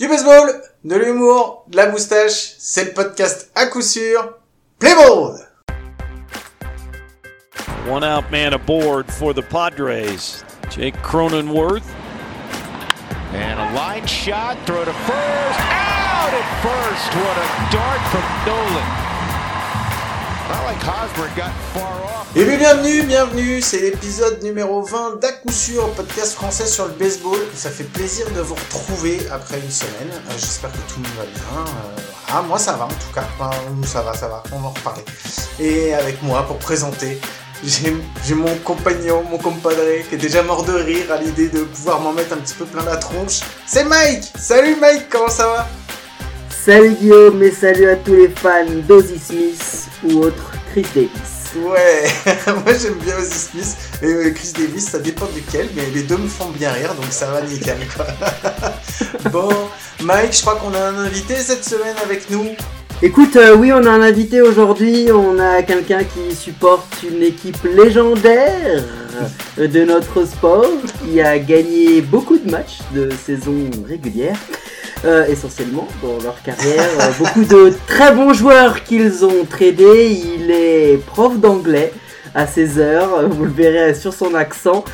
Du baseball, de l'humour, de la moustache, c'est le podcast à coup sûr. Play ball! One out man aboard for the Padres. Jake Cronenworth. And a line shot, throw to first, out at first. What a dart from Nolan. Et bien bienvenue, bienvenue, c'est l'épisode numéro 20 d'à sûr, podcast français sur le baseball. Ça fait plaisir de vous retrouver après une semaine. Euh, J'espère que tout le monde va bien. Euh, voilà, moi ça va en tout cas. Enfin, ça va, ça va, on va en reparler. Et avec moi pour présenter, j'ai mon compagnon, mon compadre, qui est déjà mort de rire à l'idée de pouvoir m'en mettre un petit peu plein la tronche. C'est Mike Salut Mike, comment ça va? Salut Guillaume et salut à tous les fans d'Ozzy Smith ou autres Chris Davis. Ouais, moi j'aime bien Ozzy Smith et euh, Chris Davis, ça dépend duquel, mais les deux me font bien rire, donc ça va nickel quoi. bon, Mike, je crois qu'on a un invité cette semaine avec nous. Écoute, euh, oui, on a un invité aujourd'hui. On a quelqu'un qui supporte une équipe légendaire euh, de notre sport, qui a gagné beaucoup de matchs de saison régulière. Euh, essentiellement dans leur carrière, Euh, beaucoup de très bons joueurs qu'ils ont tradés. Il est prof d'anglais à ses heures, vous le verrez sur son accent.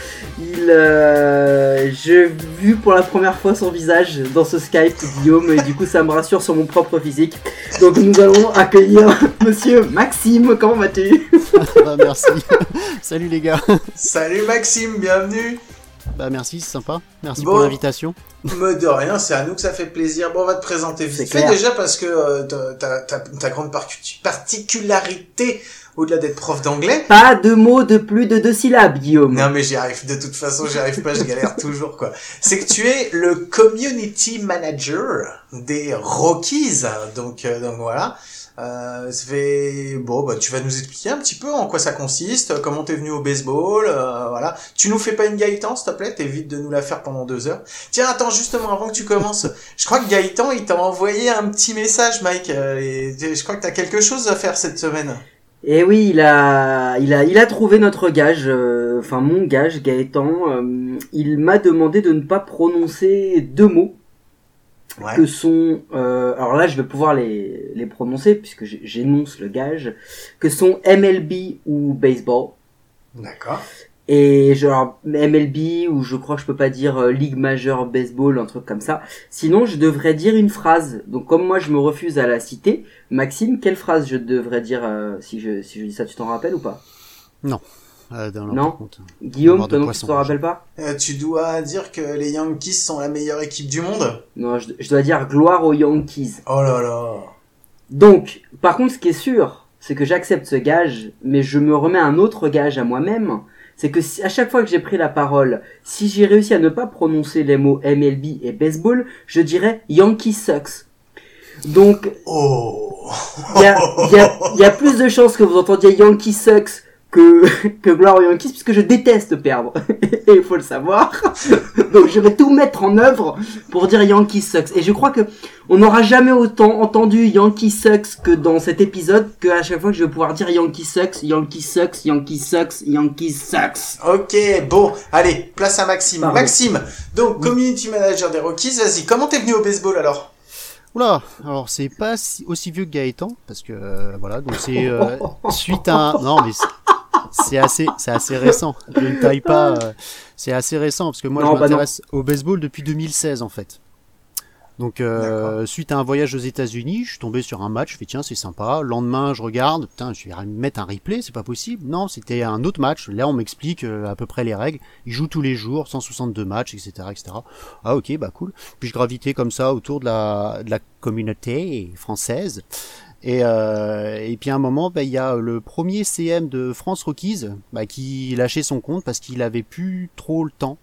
Il, euh, j'ai vu pour la première fois son visage dans ce Skype, Guillaume, et du coup ça me rassure sur mon propre physique. Donc nous allons accueillir Monsieur Maxime. Comment vas-tu? Bah, merci. Salut les gars. Salut Maxime, bienvenue. Bah merci, c'est sympa. Merci Bon. pour l'invitation. Me de rien, c'est à nous que ça fait plaisir. Bon, on va te présenter C'est vite fait déjà parce que euh, ta, grande particularité, au-delà d'être prof d'anglais, Pas de mots de plus de deux syllabes, Guillaume. Non mais j'y arrive, de toute façon j'y arrive pas, je galère toujours quoi. C'est que tu es le community manager des Rockies, donc euh, donc voilà. Euh, fait bon bah tu vas nous expliquer un petit peu en quoi ça consiste, comment t'es venu au baseball, euh, voilà. Tu nous fais pas une Gaëtan s'il te plaît, t'évites de nous la faire pendant deux heures. Tiens attends justement avant que tu commences, je crois que Gaëtan il t'a envoyé un petit message Mike, euh, et je crois que t'as quelque chose à faire cette semaine. Et oui, il a, il a, il a trouvé notre gage, euh, enfin mon gage, Gaëtan. euh, il m'a demandé de ne pas prononcer deux mots Ouais. que sont, euh, alors là je vais pouvoir les, les prononcer puisque j'énonce le gage, que sont MLB ou baseball. D'accord. Et genre MLB ou je crois que je peux pas dire euh, Ligue majeure baseball, un truc comme ça. Sinon je devrais dire une phrase. Donc comme moi je me refuse à la citer, Maxime, quelle phrase je devrais dire euh, si je si je dis ça, tu t'en rappelles ou pas? Euh, non. Guillaume, toi non, tu te rappelles pas Euh, tu dois dire que les Yankees sont la meilleure équipe du monde Non, je, je dois dire gloire aux Yankees. Oh là là. Donc, par contre, ce qui est sûr, c'est que j'accepte ce gage, mais je me remets un autre gage à moi-même. C'est que si, à chaque fois que j'ai pris la parole, si j'ai réussi à ne pas prononcer les mots MLB et baseball, je dirais Yankee sucks. Donc, Oh. il y a, y, a, il y a plus de chances que vous entendiez Yankee sucks que, que gloire aux Yankees, puisque je déteste perdre. Et il faut le savoir. Donc je vais tout mettre en œuvre pour dire Yankee sucks. Et je crois que on n'aura jamais autant entendu Yankee sucks que dans cet épisode, que à chaque fois que je vais pouvoir dire Yankee sucks, Yankee sucks, Yankee sucks, Yankee sucks. Ok, bon, allez, place à Maxime. Pardon. Maxime, donc community manager des Rockies, vas-y, comment t'es venu au baseball alors? Oula, alors c'est pas si- aussi vieux que Gaëtan, parce que euh, voilà, donc c'est euh, suite à un... Non mais c'est- assez, c'est assez récent. Je ne taille pas, euh, c'est assez récent, parce que moi Non, je bah m'intéresse au baseball depuis 2016 en fait. Donc euh, suite à un voyage aux États-Unis, je suis tombé sur un match, je fais tiens c'est sympa. Le lendemain je regarde, putain je vais mettre un replay, c'est pas possible. Non, c'était un autre match. Là on m'explique euh, à peu près les règles. Ils jouent tous les jours, 162 matchs, etc., etc. Ah ok bah cool. Puis je gravitais comme ça autour de la de la communauté française. Et, euh, et puis à un moment, bah, il y a le premier CM de France Rockies bah, qui lâchait son compte parce qu'il avait plus trop le temps.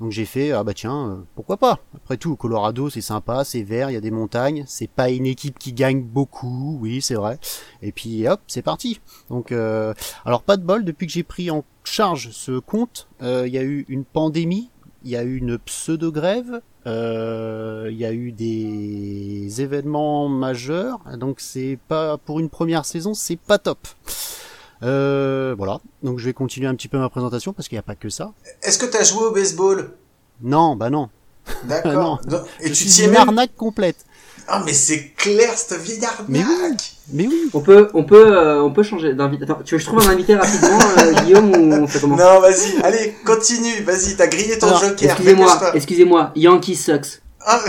Donc j'ai fait ah bah tiens euh, pourquoi pas? Après tout Colorado c'est sympa, c'est vert, il y a des montagnes, c'est pas une équipe qui gagne beaucoup, oui c'est vrai. Et puis hop c'est parti. Donc euh, alors pas de bol depuis que j'ai pris en charge ce compte, euh, il y a eu une pandémie, il y a eu une pseudo grève, il y a eu des événements majeurs, donc c'est pas pour une première saison c'est pas top. Euh, voilà, donc je vais continuer un petit peu ma présentation parce qu'il n'y a pas que ça. Est-ce que t'as joué au baseball? Non, bah non. D'accord. Et Je tu t'y es une même... arnaque complète. Ah, mais c'est clair, cette vieille arnaque Mais oui. Mais oui. On peut, on peut, euh, on peut changer d'invité. Attends, tu veux que je trouve un invité rapidement, euh, Guillaume, ou on fait comment Non, vas-y, allez, continue, vas-y, t'as grillé ton Alors, joker. Excusez-moi, excusez-moi, Yankee sucks. Ah,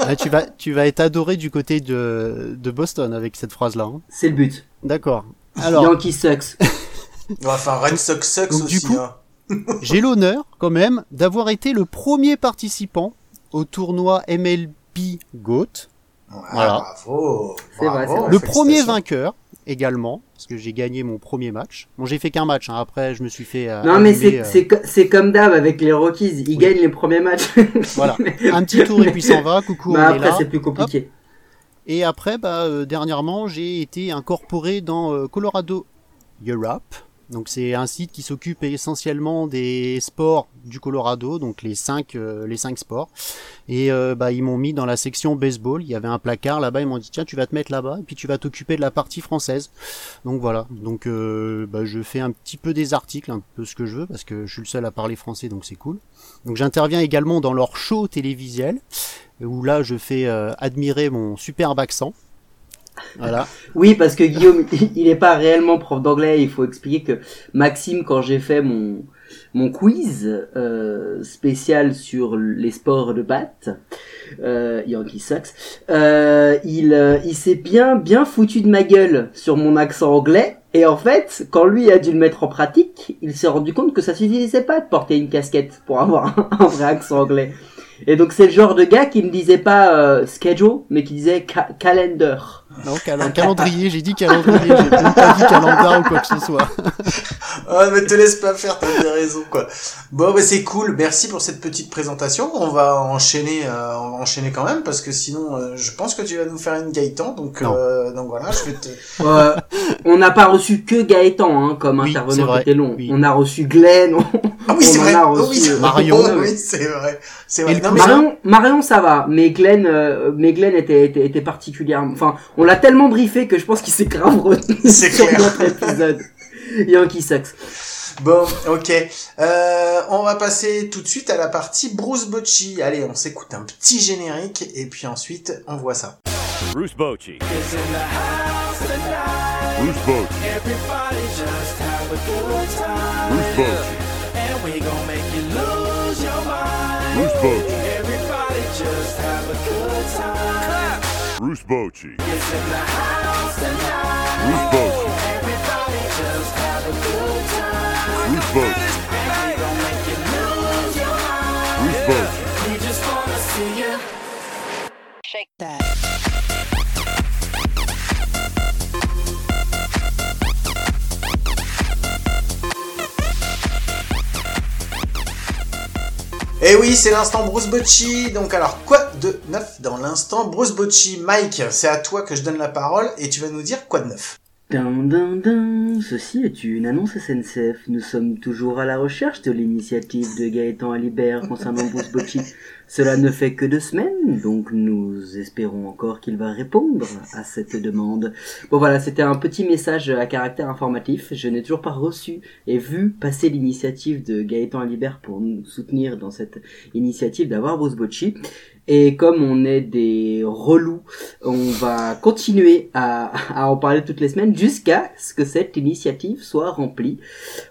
Ah, tu vas, tu vas être adoré du côté de, de Boston avec cette phrase-là. hein. C'est le but. D'accord. Alors, Yankee sucks. enfin, Red Sox sucks Donc, du aussi. coup- hein. j'ai l'honneur, quand même, d'avoir été le premier participant au tournoi MLB GOAT. Voilà. Bravo. C'est vrai, bravo, c'est vrai. Le premier vainqueur également, parce que j'ai gagné mon premier match. Bon, j'ai fait qu'un match, hein. après je me suis fait. euh, Non mais c'est euh, c'est co- c'est comme d'hab avec les Rockies, ils gagnent les premiers matchs. Voilà, un petit tour et puis s'en va, coucou, bah on est après là. c'est plus compliqué. Et après, bah, euh, dernièrement, j'ai été incorporé dans euh, Colorado Europe. Donc c'est un site qui s'occupe essentiellement des sports du Colorado, donc les cinq, euh, les cinq sports. Et euh, bah, ils m'ont mis dans la section baseball. Il y avait un placard là-bas. Ils m'ont dit tiens, tu vas te mettre là-bas et puis tu vas t'occuper de la partie française. Donc voilà. Donc euh, bah, je fais un petit peu des articles, un peu ce que je veux parce que je suis le seul à parler français, donc c'est cool. Donc j'interviens également dans leur show télévisuel où là je fais euh, admirer mon superbe accent. Voilà. Oui parce que Guillaume il n'est pas réellement prof d'anglais, il faut expliquer que Maxime quand j'ai fait mon mon quiz euh, spécial sur les sports de batte, euh, Yankee euh, il, euh, il s'est bien bien foutu de ma gueule sur mon accent anglais. Et en fait, quand lui a dû le mettre en pratique, il s'est rendu compte que ça suffisait pas de porter une casquette pour avoir un, vrai accent anglais. Et donc c'est le genre de gars qui ne disait pas euh, schedule, mais qui disait ca- calendar. Non, cal- calendrier, j'ai dit calendrier, j'ai même pas dit calendar ou quoi que ce soit. Ah, mais te laisse pas faire, t'as bien raison, quoi. Bon, bah, c'est cool. Merci pour cette petite présentation. On va enchaîner, euh, on va enchaîner quand même, parce que sinon, euh, je pense que tu vas nous faire une Gaëtan, donc, euh, donc voilà, je vais te... Euh, on n'a pas reçu que Gaëtan hein, comme Oui, intervenant côté long. oui. On a reçu Glenn. on- Ah oui, on c'est en vrai. a Oh, reçu, oui, euh, Marion. Oh, ouais. oui, c'est vrai. C'est Et vrai. le Non, mais cousin Marion, Marion, ça va, mais Glenn, euh, mais Glenn était, était, était particulièrement. Enfin, on l'a tellement briefé que je pense qu'il s'est grave retenu C'est sur clair. notre épisode. Yankee sucks. Bon, ok. Euh, on va passer tout de suite à la partie Bruce Bocci. Allez, on s'écoute un petit générique et puis ensuite on voit ça. Bruce Bochy. Bruce Bochy. Bruce Bochy. Bruce Bochy. Bruce Bochy. Bruce Bochy. Shake that. Et Eh oui, c'est l'instant Bruce Bocci. Donc alors, quoi de neuf dans l'instant Bruce Bocci? Mike, c'est à toi que je donne la parole et tu vas nous dire quoi de neuf. Dun, dun, dun. Ceci est une annonce SNCF. Nous sommes toujours à la recherche de l'initiative de Gaëtan Alibert concernant Bruce Bocci. Cela ne fait que deux semaines, donc nous espérons encore qu'il va répondre à cette demande. Bon voilà, c'était un petit message à caractère informatif. Je n'ai toujours pas reçu et vu passer l'initiative de Gaëtan Alibert pour nous soutenir dans cette initiative d'avoir Bruce Bocci. Et comme on est des relous, on va continuer à, à en parler toutes les semaines jusqu'à ce que cette initiative soit remplie.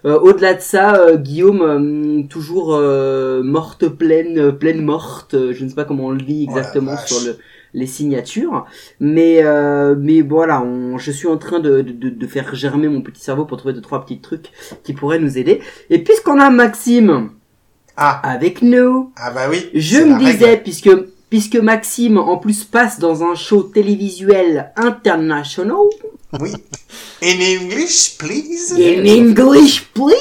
Euh, Au-delà de ça, euh, Guillaume, euh, toujours euh, morte pleine, pleine morte, euh, je ne sais pas comment on le dit Oh exactement sur le, les signatures, mais euh, mais voilà, on, je suis en train de, de, de faire germer mon petit cerveau pour trouver deux trois petits trucs qui pourraient nous aider. Et puisqu'on a Maxime Ah, avec nous, ah bah oui. je me règle. disais, puisque, puisque Maxime, en plus, passe dans un show télévisuel international, Oui. In English, please. in English, please,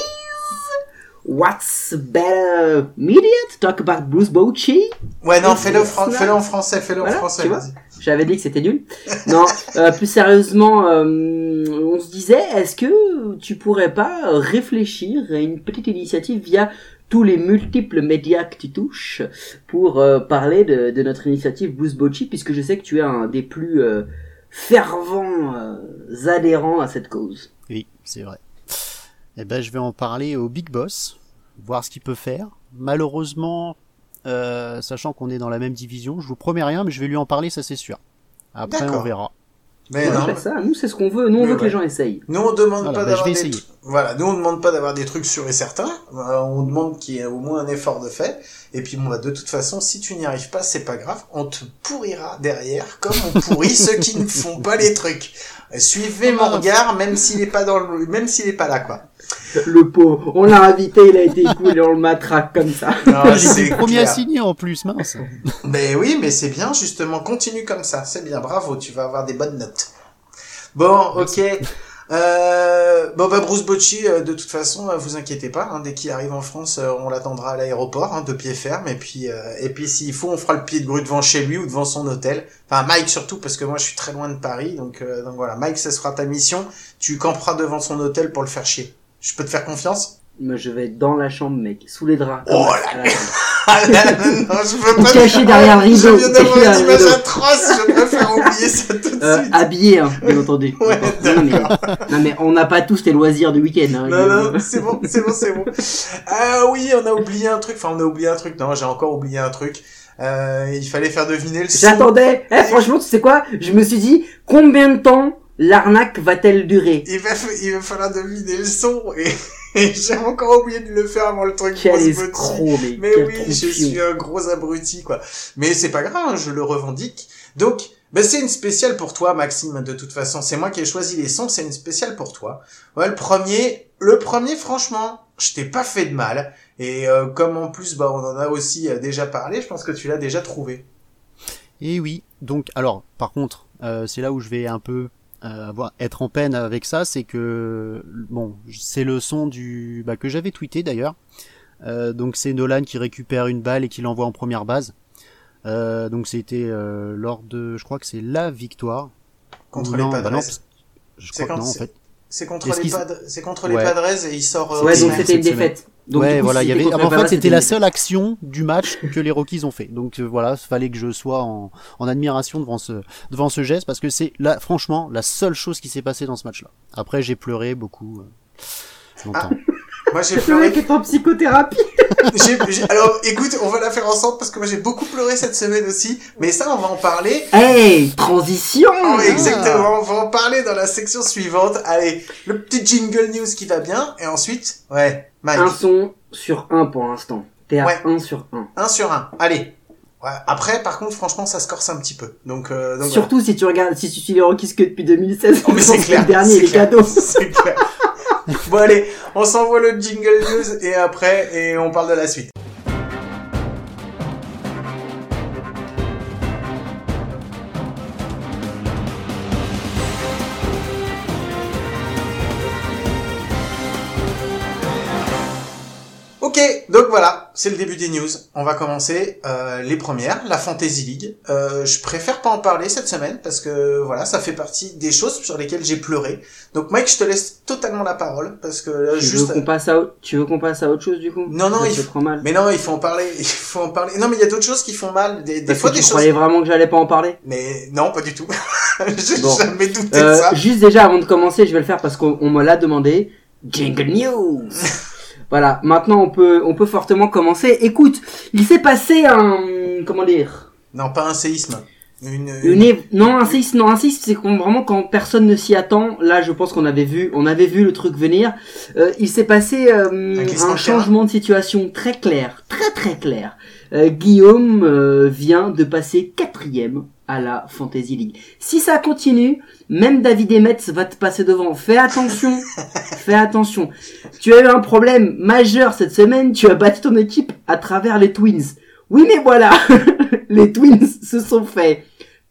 what's better media to talk about Bruce Bocci? Ouais, non, fais-le fran- fais-le en français, fais-le en français, tu vois. vas-y. J'avais dit que c'était nul. Non, euh, plus sérieusement, euh, on se disait, est-ce que tu pourrais pas réfléchir à une petite initiative via tous les multiples médias que tu touches pour euh, parler de, de notre initiative Bruce Bocci, puisque je sais que tu es un des plus euh, fervents euh, adhérents à cette cause. Oui, c'est vrai. Eh ben, je vais en parler au Big Boss, voir ce qu'il peut faire. Malheureusement, euh, sachant qu'on est dans la même division. Je vous promets rien, mais je vais lui en parler, ça c'est sûr. Après, on verra. Mais On non. ça, nous c'est ce qu'on veut, nous on Mais veut que les gens essayent. Nous on demande Voilà, pas bah, d'avoir des voilà, nous on demande pas d'avoir des trucs sûrs et certains. Euh, on demande qu'il y ait au moins un effort de fait. Et puis bon bah de toute façon, si tu n'y arrives pas, c'est pas grave, on te pourrira derrière comme on pourrit ceux qui ne font pas les trucs. Suivez mon regard, même s'il est pas dans le, même s'il est pas là quoi. Le pauvre, on l'a invité, il a été cool et on le matraque comme ça. C'est le premier à signer en plus, mince. Mais oui, mais c'est bien justement, continue comme ça, c'est bien, bravo, tu vas avoir des bonnes notes. Bon, ok. Euh, bon bah Bruce Bocci, euh, de toute façon, euh, vous inquiétez pas, hein, dès qu'il arrive en France, euh, on l'attendra à l'aéroport, hein, de pied ferme, et puis euh, et puis s'il faut, on fera le pied de grue devant chez lui ou devant son hôtel. Enfin Mike surtout, parce que moi je suis très loin de Paris, donc euh, donc voilà, Mike, ça sera ta mission. Tu camperas devant son hôtel pour le faire chier. Je peux te faire confiance? Moi je vais être dans la chambre, mec, sous les draps. Oh ça. Ah là, non, je veux pas. Caché derrière le Je rideau, viens d'avoir une image rideau. atroce, je préfère oublier ça tout de Euh, suite. habillé, hein, bien entendu. Ouais, non, mais, non mais on n'a pas tous les loisirs du week-end. Hein, Non, Je- non, c'est bon, c'est bon, c'est bon. Ah oui, on a oublié un truc. Enfin, on a oublié un truc. Non, j'ai encore oublié un truc. Euh, il fallait faire deviner le. J'attendais. Eh, franchement, tu sais quoi? Je me suis dit, combien de temps l'arnaque va-t-elle durer? Il va, il va falloir deviner le son. Et, et j'ai encore oublié de le faire avant le truc. Quel escroc, mais, Mais quel oui, je suis un gros abruti, quoi. Mais c'est pas grave, hein, je le revendique. Donc, ben c'est une spéciale pour toi, Maxime, de toute façon. C'est moi qui ai choisi les sons, c'est une spéciale pour toi. Ouais, le premier, le premier, franchement, je t'ai pas fait de mal. Et euh, comme en plus, bah, on en a aussi euh, déjà parlé, je pense que tu l'as déjà trouvé. Et oui, donc alors par contre, euh, c'est là où je vais un peu avoir, être en peine avec ça, c'est que bon, c'est le son du bah, que j'avais tweeté d'ailleurs. Euh, donc c'est Nolan qui récupère une balle et qui l'envoie en première base. Euh, donc c'était euh, lors de, je crois que c'est la victoire Contre les bah Padres. je C'est crois que quand non en fait. C'est contre les c'est contre les Ouais. Padres et il sort. euh, Ouais, donc c'était une défaite. Donc, ouais, coup, voilà, il y avait. ah, en fait, c'était la seule action du match que les Rockies ont fait. Donc euh, voilà, il fallait que je sois en, en admiration devant ce devant ce geste parce que c'est là, franchement, la seule chose qui s'est passée dans ce match-là. Après, j'ai pleuré beaucoup. euh, longtemps. Moi, j'ai. Le pleuré mec est en psychothérapie. J'ai- j'ai- alors, écoute, on va la faire ensemble parce que moi j'ai beaucoup pleuré cette semaine aussi. Mais ça, on va en parler. Hey, transition Oh, exactement, on va en parler dans la section suivante. Allez, le petit jingle news qui va bien. Et ensuite, ouais, Mike, Un son sur un pour l'instant. T'es à Ouais. 1 sur 1. un sur un. Allez. Ouais, après, par contre, franchement, ça se corse un petit peu. Donc, euh, donc Surtout si tu regardes, si tu suis les Rockies que depuis 2016. voilà. Oh, mais c'est le dernier, les clair, cadeaux. C'est clair. bon, allez, on s'envoie le jingle news et après, et on parle de la suite. Ok, donc voilà, c'est le début des news. On va commencer euh, les premières, la Fantasy League. Euh, je préfère pas en parler cette semaine parce que voilà, ça fait partie des choses sur lesquelles j'ai pleuré. Donc Mike, je te laisse totalement la parole parce que là, Tu juste. veux qu'on passe à, tu veux qu'on passe à autre chose du coup? Non, non, Ça il faut- mal. Mais non, il faut en parler. Il faut en parler. Non, mais il y a d'autres choses qui font mal. Des, des Parce fois que des tu choses. croyais vraiment que j'allais pas en parler? Mais non, pas du tout. j'ai Bon. jamais douté de Euh, ça. juste déjà avant de commencer, je vais le faire parce qu'on on me l'a demandé. Jingle News. voilà, maintenant on peut on peut fortement commencer. Écoute, il s'est passé un comment dire? Non, pas un séisme. Une. une év- non un séisme non un séisme c'est vraiment quand personne ne s'y attend. Là, je pense qu'on avait vu on avait vu le truc venir. Euh, il s'est passé euh, Un changement de situation très clair, très très clair. Euh, Guillaume euh, vient de passer quatrième à la Fantasy League. Si ça continue, même David Emetz va te passer devant. Fais attention, fais attention. Tu as eu un problème majeur cette semaine, tu as battu ton équipe à travers les Twins. Oui mais voilà, les Twins se sont fait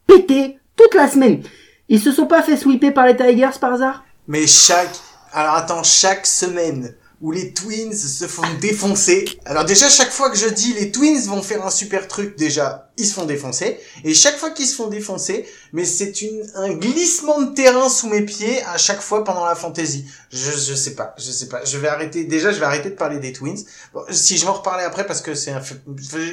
péter toute la semaine. Ils se sont pas fait sweeper par les Tigers par hasard? Mais chaque. Alors attends, chaque semaine où les Twins se font défoncer. Alors déjà, chaque fois que je dis les Twins vont faire un super truc, déjà, ils se font défoncer. Et chaque fois qu'ils se font défoncer, mais c'est une un glissement de terrain sous mes pieds à chaque fois pendant la fantasy. Je je sais pas, je sais pas. Je vais arrêter. Déjà, je vais arrêter de parler des Twins. Bon, si je vais en reparler après parce que c'est un.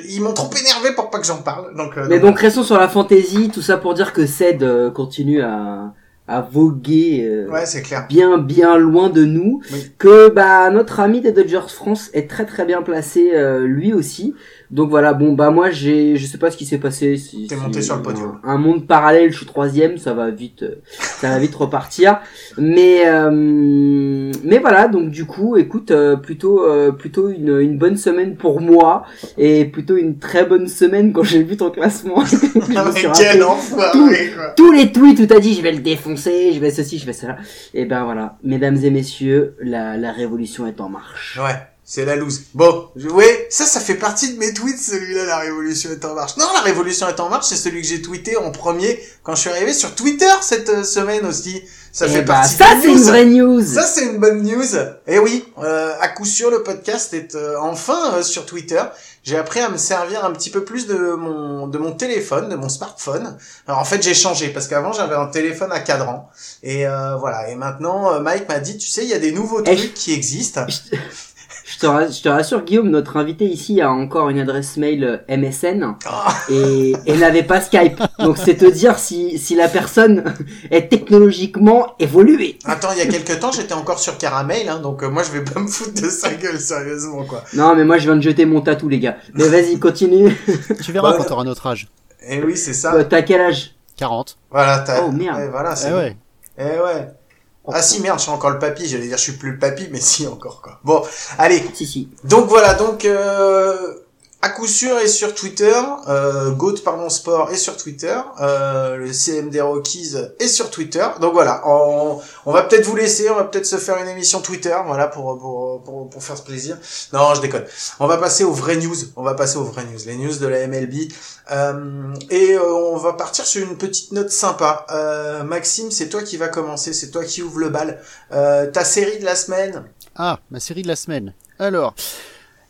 Ils m'ont trop énervé pour pas que j'en parle. Donc. euh, Mais donc, donc restons sur la fantaisie, tout ça pour dire que Ced euh, continue à, à voguer euh, Ouais, c'est clair. bien bien loin de nous Oui. que bah notre ami des Dodgers France est très très bien placé euh, lui aussi donc voilà bon bah moi j'ai je sais pas ce qui s'est passé si, T'es si- monté sur le podium. un, un monde parallèle je suis troisième ça va vite euh, ça va vite repartir mais euh, mais voilà donc du coup écoute euh, plutôt euh, plutôt une, une bonne semaine pour moi et plutôt une très bonne semaine quand j'ai vu ton classement Ah, quel enfoiré, quoi. tous les tweets où t'as dit je vais le défoncer, je vais ceci, je vais cela. Et ben voilà, mesdames et messieurs, la, la révolution est en marche. Ouais, c'est la loose. Bon, je- ouais, ça, ça fait partie de mes tweets, celui-là, la révolution est en marche. Non, la révolution est en marche, c'est celui que j'ai tweeté en premier quand je suis arrivé sur Twitter cette euh, semaine aussi. Ça Et fait bah, partie ça c'est une vraie news. Ça, c'est une bonne news. Et oui, euh, à coup sûr, le podcast est euh, enfin euh, sur Twitter. J'ai appris à me servir un petit peu plus de mon de mon téléphone, de mon smartphone. Alors en fait, j'ai changé parce qu'avant j'avais un téléphone à cadran. Et euh, voilà. Et maintenant, euh, Mike m'a dit, tu sais, il y a des nouveaux Eh, trucs qui existent. Je te, ra- je te rassure Guillaume, notre invité ici a encore une adresse mail euh, MSN Ah. et, et n'avait pas Skype. Donc c'est te dire si, si la personne est technologiquement évoluée. Attends, il y a quelques temps, j'étais encore sur Caramel, hein, donc euh, moi je vais pas me foutre de sa gueule, sérieusement quoi. Non mais moi je viens de jeter mon tatou les gars. Mais vas-y continue. Tu verras Ouais. quand t'auras notre âge. Et oui, c'est ça. Euh, T'as quel âge? 40. Voilà, t'as. Oh, merde. Ouais, voilà, c'est Eh ouais. Eh ouais. Ah si merde, je suis encore le papy, j'allais dire je suis plus le papy, mais si encore quoi. Bon, allez, Si si. donc voilà, donc euh, à coup sûr est sur Twitter, euh, Goat pardon sport est sur Twitter, euh, le CMD Rockies est sur Twitter. Donc voilà, on, on va peut-être vous laisser, on va peut-être se faire une émission Twitter, voilà pour pour pour, pour faire ce plaisir. Non, je déconne. On va passer aux vraies news. On va passer aux vraies news, les news de la MLB. Euh, et euh, on va partir sur une petite note sympa. Euh, Maxime, c'est toi qui va commencer, c'est toi qui ouvre le bal. Euh, ta série de la semaine. Ah, ma série de la semaine. Alors,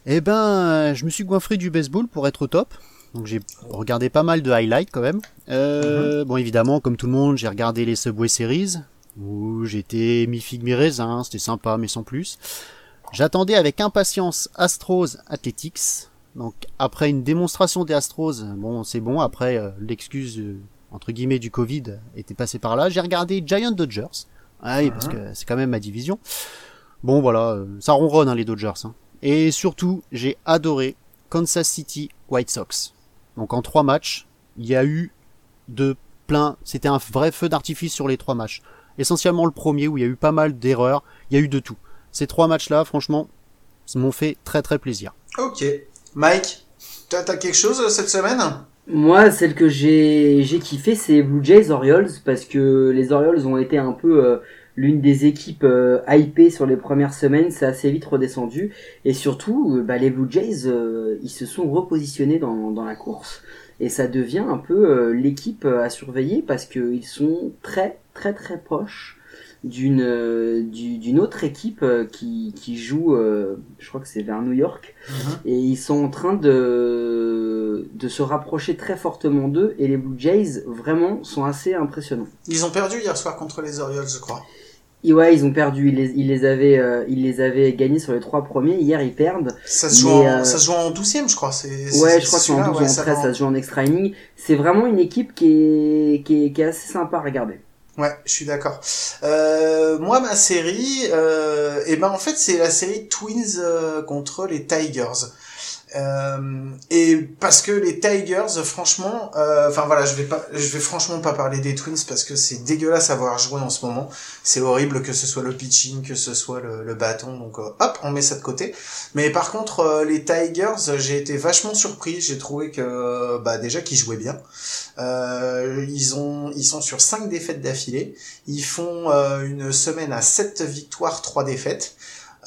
eh ben, je me suis goinfré du baseball pour être au top. Donc j'ai regardé pas mal de highlights quand même. Euh, Bon, évidemment, comme tout le monde, j'ai regardé les Subway Series où j'étais mi figue mi raisin. C'était sympa, mais sans plus. J'attendais avec impatience Astros Athletics. Donc après une démonstration des Astros, bon, c'est bon. Après euh, l'excuse euh, entre guillemets du Covid était passée par là. J'ai regardé Giant Dodgers. Ah oui, parce que c'est quand même ma division. Bon voilà, euh, ça ronronne hein, les Dodgers. hein. Et surtout, j'ai adoré Kansas City White Sox. Donc en trois matchs, il y a eu de plein. C'était un vrai feu d'artifice sur les trois matchs. Essentiellement le premier où il y a eu pas mal d'erreurs. Il y a eu de tout. Ces trois matchs-là, franchement, ça m'ont fait très très plaisir. Ok. Mike, t'as quelque chose euh, cette semaine? Moi, celle que j'ai j'ai kiffé, c'est Blue Jays Orioles parce que les Orioles ont été un peu euh, l'une des équipes euh, hypées sur les premières semaines. C'est assez vite redescendu et surtout, euh, bah, les Blue Jays, euh, ils se sont repositionnés dans dans la course et ça devient un peu euh, l'équipe à surveiller parce que ils sont très très très proches d'une euh, du- d'une autre équipe qui qui joue, je crois que c'est vers New York. Et ils sont en train de, de se rapprocher très fortement d'eux. Et les Blue Jays, vraiment, sont assez impressionnants. Ils ont perdu hier soir contre les Orioles, je crois. Ouais, ils ont perdu. Ils les, ils les avaient, euh, ils les avaient gagnés sur les trois premiers. Hier, ils perdent. Ça se joue, Mais, en, euh, ça se joue en 12 je crois. C'est, Ouais, c'est- je crois c'est celui-là, 12 ouais, ou en ça 13, va. ça se joue en extra inning. C'est vraiment une équipe qui est, qui est, qui est assez sympa à regarder. Ouais, je suis d'accord. Euh, moi, ma série, euh, eh ben en fait, c'est la série Twins euh, contre les Tigers. Euh, et parce que les Tigers, franchement, euh, enfin voilà, je vais pas, je vais franchement pas parler des Twins parce que c'est dégueulasse à voir jouer en ce moment. C'est horrible que ce soit le pitching, que ce soit le, le bâton. Donc euh, hop, on met ça de côté. Mais par contre, les Tigers, j'ai été vachement surpris. J'ai trouvé que, bah déjà qu'ils jouaient bien. Ils ont, ils sont sur cinq défaites d'affilée. Ils font une semaine à 7 victoires, 3 défaites.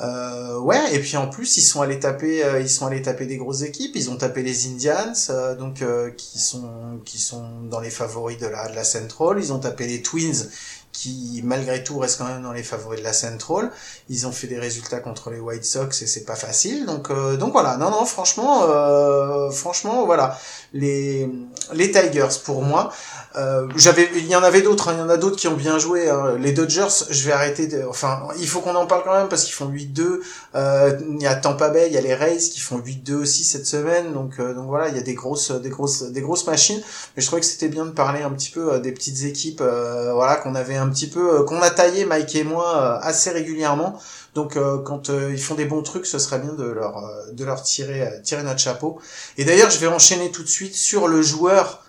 Euh, ouais, et puis en plus ils sont allés taper, euh, ils sont allés taper des grosses équipes. Ils ont tapé les Indians, euh, donc euh, qui sont qui sont dans les favoris de la de la Central. Ils ont tapé les Twins, qui malgré tout restent quand même dans les favoris de la Central. Ils ont fait des résultats contre les White Sox et c'est pas facile. Donc euh, donc voilà, non non franchement euh, franchement voilà les les Tigers pour moi. Euh, j'avais, il y en avait d'autres, hein, il y en a d'autres qui ont bien joué. hein. Les Dodgers, je vais arrêter de, enfin, il faut qu'on en parle quand même parce qu'ils font 8 8-2. Euh, il y a Tampa Bay, il y a les Rays qui font 8-2 aussi cette semaine. Donc, euh, donc voilà, il y a des grosses, des grosses, des grosses machines. Mais je trouvais que c'était bien de parler un petit peu euh, des petites équipes, voilà, qu'on avait petit peu, qu'on a taillé Mike et moi assez régulièrement. Donc quand ils font des bons trucs, ce serait bien de leur, de leur tirer, tirer notre chapeau. Et d'ailleurs, je vais enchaîner tout de suite sur le joueur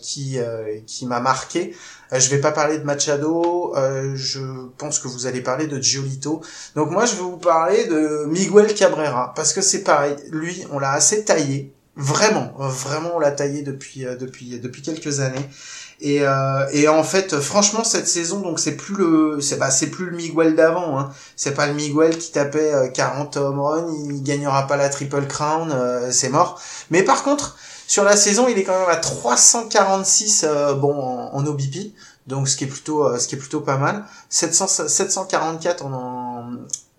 qui, qui m'a marqué. Euh, je vais pas parler de Machado, euh, je pense que vous allez parler de Giolito. Donc moi je vais vous parler de Miguel Cabrera parce que c'est pareil, lui on l'a assez taillé, vraiment, vraiment on l'a taillé depuis euh, depuis depuis quelques années. Et, euh, et en fait, franchement, cette saison, donc c'est plus le, c'est bah, c'est plus le Miguel d'avant. Hein. C'est pas le Miguel qui tapait 40 home runs, il gagnera pas la triple crown, c'est mort. Mais par contre, sur la saison, il est quand même à 346 euh, bon en, en, OBP, donc ce qui est plutôt euh, ce qui est plutôt pas mal. 700, 744 en, en,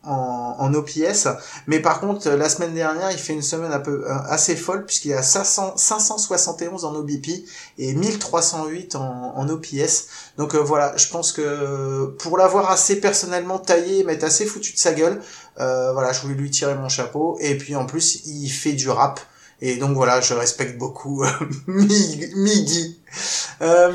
en OPS, mais par contre la semaine dernière, il fait une semaine un peu euh, assez folle puisqu'il à 500, 571 en OBP et 1308 en, en OPS. Donc voilà, je pense que pour l'avoir assez personnellement taillé, m'être assez foutu de sa gueule, voilà, je voulais lui tirer mon chapeau et puis en plus il fait du rap. Et donc voilà, je respecte beaucoup euh, Miggy. Euh,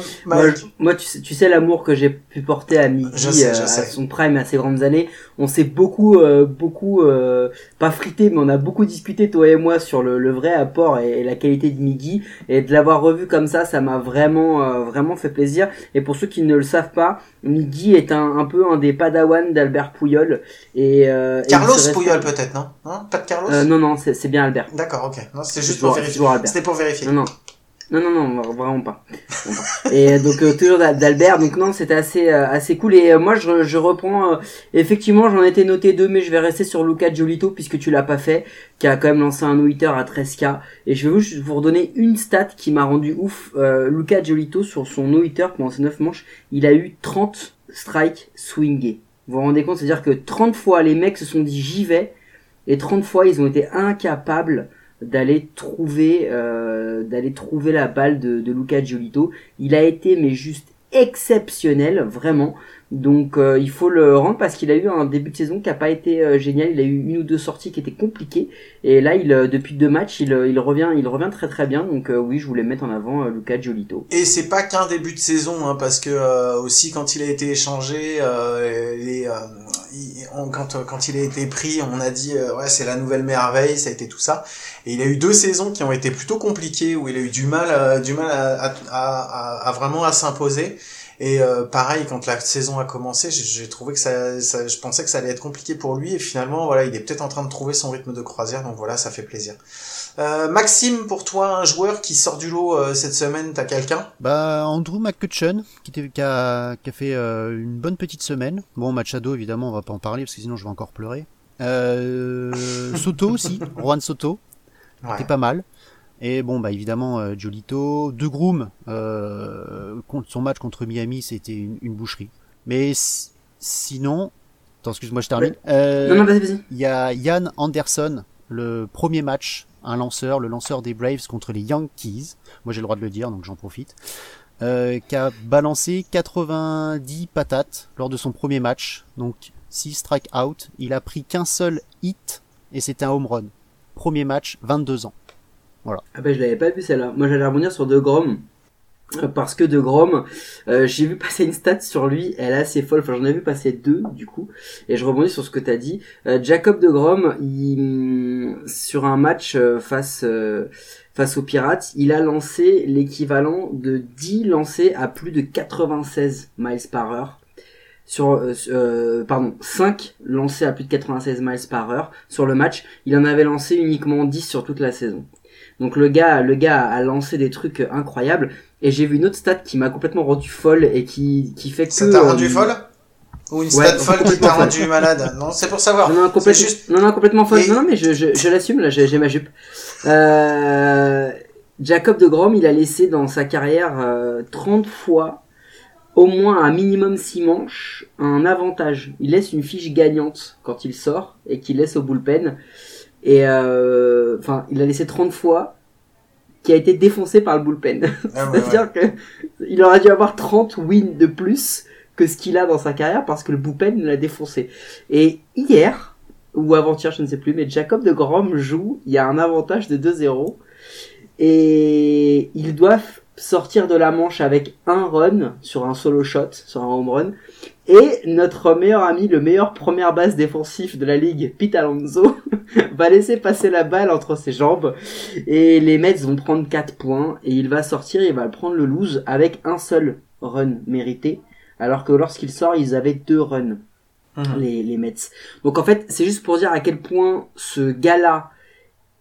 moi, tu sais, tu sais l'amour que j'ai pu porter à Miggy euh, à son prime, à ses grandes années. On s'est beaucoup, euh, beaucoup, euh, pas frité, mais on a beaucoup discuté toi et moi sur le, le vrai apport et, la qualité de Miggy. Et de l'avoir revu comme ça, ça m'a vraiment, vraiment fait plaisir. Et pour ceux qui ne le savent pas, Miggy est un, un peu un des padawans d'Albert Pouyol. Et, Carlos Pouyol peut-être, non, non? Pas de Carlos? Non, non, c'est bien Albert. D'accord, ok. C'était juste pour vérifier. C'était pour vérifier. Non, non. Non, non, non, vraiment pas. et donc euh, toujours d'Albert, donc non, c'était assez euh, assez cool. Et euh, moi, je, je reprends. effectivement, j'en étais noté deux, mais je vais rester sur Luca Giolito puisque tu l'as pas fait, qui a quand même lancé un no à 13k. Et je vais vous, vous redonner une stat qui m'a rendu ouf. Luca Giolito sur son no pendant ses 9 manches, il a eu 30 strikes swingés. Vous vous rendez compte, c'est-à-dire que 30 fois les mecs se sont dit j'y vais, et 30 fois ils ont été incapables d'aller trouver euh, d'aller trouver la balle de, de Luca Giolito. Il a été mais juste exceptionnel vraiment donc euh, il faut le rendre parce qu'il a eu un début de saison qui a pas été euh, génial il a eu une ou deux sorties qui étaient compliquées et là il depuis deux matchs il, il revient il revient très très bien donc oui je voulais mettre en avant Luca Giolito et c'est pas qu'un début de saison hein, parce que aussi quand il a été échangé les quand, quand il a été pris, on a dit euh, ouais c'est la nouvelle merveille, ça a été tout ça. Et il a eu deux saisons qui ont été plutôt compliquées où il a eu du mal, euh, du mal à, à, à, vraiment à s'imposer. Et euh, pareil, quand la saison a commencé, j'ai trouvé que ça, ça, je pensais que ça allait être compliqué pour lui. Et finalement, voilà, il est peut-être en train de trouver son rythme de croisière. Donc voilà, ça fait plaisir. Euh, Maxime, pour toi, un joueur qui sort du lot euh, cette semaine, t'as quelqu'un? Bah Andrew McCutcheon, qui, qui, a, qui a fait une bonne petite semaine. Bon, Machado, évidemment, on va pas en parler parce que sinon je vais encore pleurer. Soto aussi, Juan Soto, ouais. pas mal. Et bon, bah évidemment, Jolito, De Groom, contre son match contre Miami, c'était une, une, boucherie. Mais sinon, attends, excuse-moi, je termine. non, non, vas-y, vas-y. Il y a Yann Anderson, le premier match un lanceur, le lanceur des Braves contre les Yankees, moi j'ai le droit de le dire donc j'en profite, euh, qui a balancé 90 patates lors de son premier match, donc 6 strike out, il a pris qu'un seul hit et c'était un home run. Premier match, 22 ans. Ah ben je l'avais pas vu celle-là. Moi j'allais rebondir sur De Grom parce que de Grom, euh, j'ai vu passer une stat sur lui, elle est assez folle. Enfin, j'en ai vu passer deux du coup, et je rebondis sur ce que t'as dit. Euh, Jacob de Grom, sur un match euh, face face aux Pirates, il a lancé l'équivalent de 10 lancés à plus de 96 miles par heure. Sur pardon, 5 lancés à plus de 96 miles par heure sur le match. Il en avait lancé uniquement 10 sur toute la saison. Donc le gars, le gars a lancé des trucs incroyables. Et j'ai vu une autre stat qui m'a complètement rendu folle et qui, qui fait que... Ça t'a rendu euh, folle Ou une stat folle qui t'a rendu malade Non, c'est pour savoir. Non, non, juste... non, non, complètement folle. Non, mais je, je, je l'assume, là, j'ai ma jupe. Euh... Jacob de Grom, il a laissé dans sa carrière euh, 30 fois, au moins un minimum 6 manches, un avantage. Il laisse une fiche gagnante quand il sort et qu'il laisse au bullpen. Et euh, enfin, il a laissé 30 fois qui a été défoncé par le bullpen. Ah C'est-à-dire que il aurait dû avoir 30 wins de plus que ce qu'il a dans sa carrière parce que le Bullpen l'a défoncé. Et hier, ou avant-hier, je ne sais plus, mais Jacob de Grom joue, il y a un avantage de 2-0 et ils doivent sortir de la manche avec un run sur un solo shot, sur un home run. Et notre meilleur ami, le meilleur première base défensif de la ligue, Pete Alonso, va laisser passer la balle entre ses jambes. Et les Mets vont prendre 4 points. Et il va sortir, il va prendre le lose avec un seul run mérité. Alors que lorsqu'il sort, ils avaient deux runs, les, les Mets. Donc en fait, c'est juste pour dire à quel point ce gars-là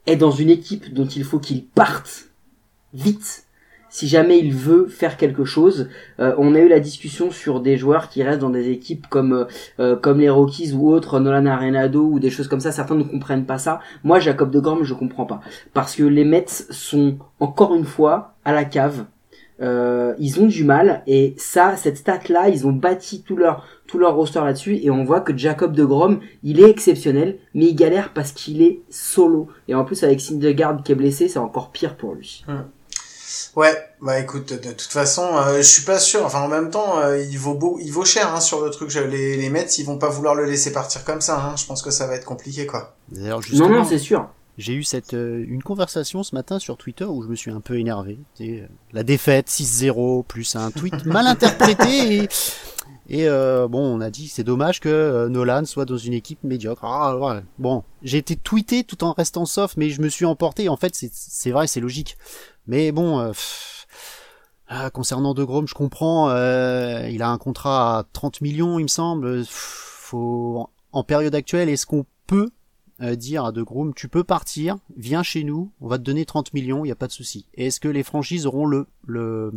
est dans une équipe dont il faut qu'il parte vite si jamais il veut faire quelque chose. Euh, on a eu la discussion sur des joueurs qui restent dans des équipes comme euh, comme les Rockies ou autres, Nolan Arenado ou des choses comme ça. Certains ne comprennent pas ça. Moi, Jacob de Gorm, je comprends pas parce que les Mets sont encore une fois à la cave. Euh, ils ont du mal et ça, cette stat là, ils ont bâti tout leur tout leur roster là-dessus et on voit que Jacob de Grom, il est exceptionnel, mais il galère parce qu'il est solo et en plus avec Syndergaard qui est blessé, c'est encore pire pour lui. Ouais, bah écoute, de, toute façon, euh, je suis pas sûr. Enfin, en même temps, euh, il vaut beau, il vaut cher hein, sur le truc. Les, les Mets, ils vont pas vouloir le laisser partir comme ça. Hein. Je pense que ça va être compliqué, quoi. D'ailleurs, Non, justement, non, c'est sûr. j'ai eu cette euh, une conversation ce matin sur Twitter où je me suis un peu énervé. C'est, euh, la défaite 6-0 plus un tweet mal interprété et, et, euh, bon, on a dit c'est dommage que euh, Nolan soit dans une équipe médiocre. Ah, ouais. Bon, j'ai été tweeté tout en restant soft, mais je me suis emporté. En fait, c'est c'est vrai, c'est logique. Mais bon. euh, pff, ah, concernant De Grom, je comprends. euh, il a un contrat à 30 millions, il me semble. Pff, Faut en période actuelle, est-ce qu'on peut euh, dire à De Groom, tu peux partir, viens chez nous, on va te donner 30 millions, il y a pas de souci. Et est-ce que les franchises auront le le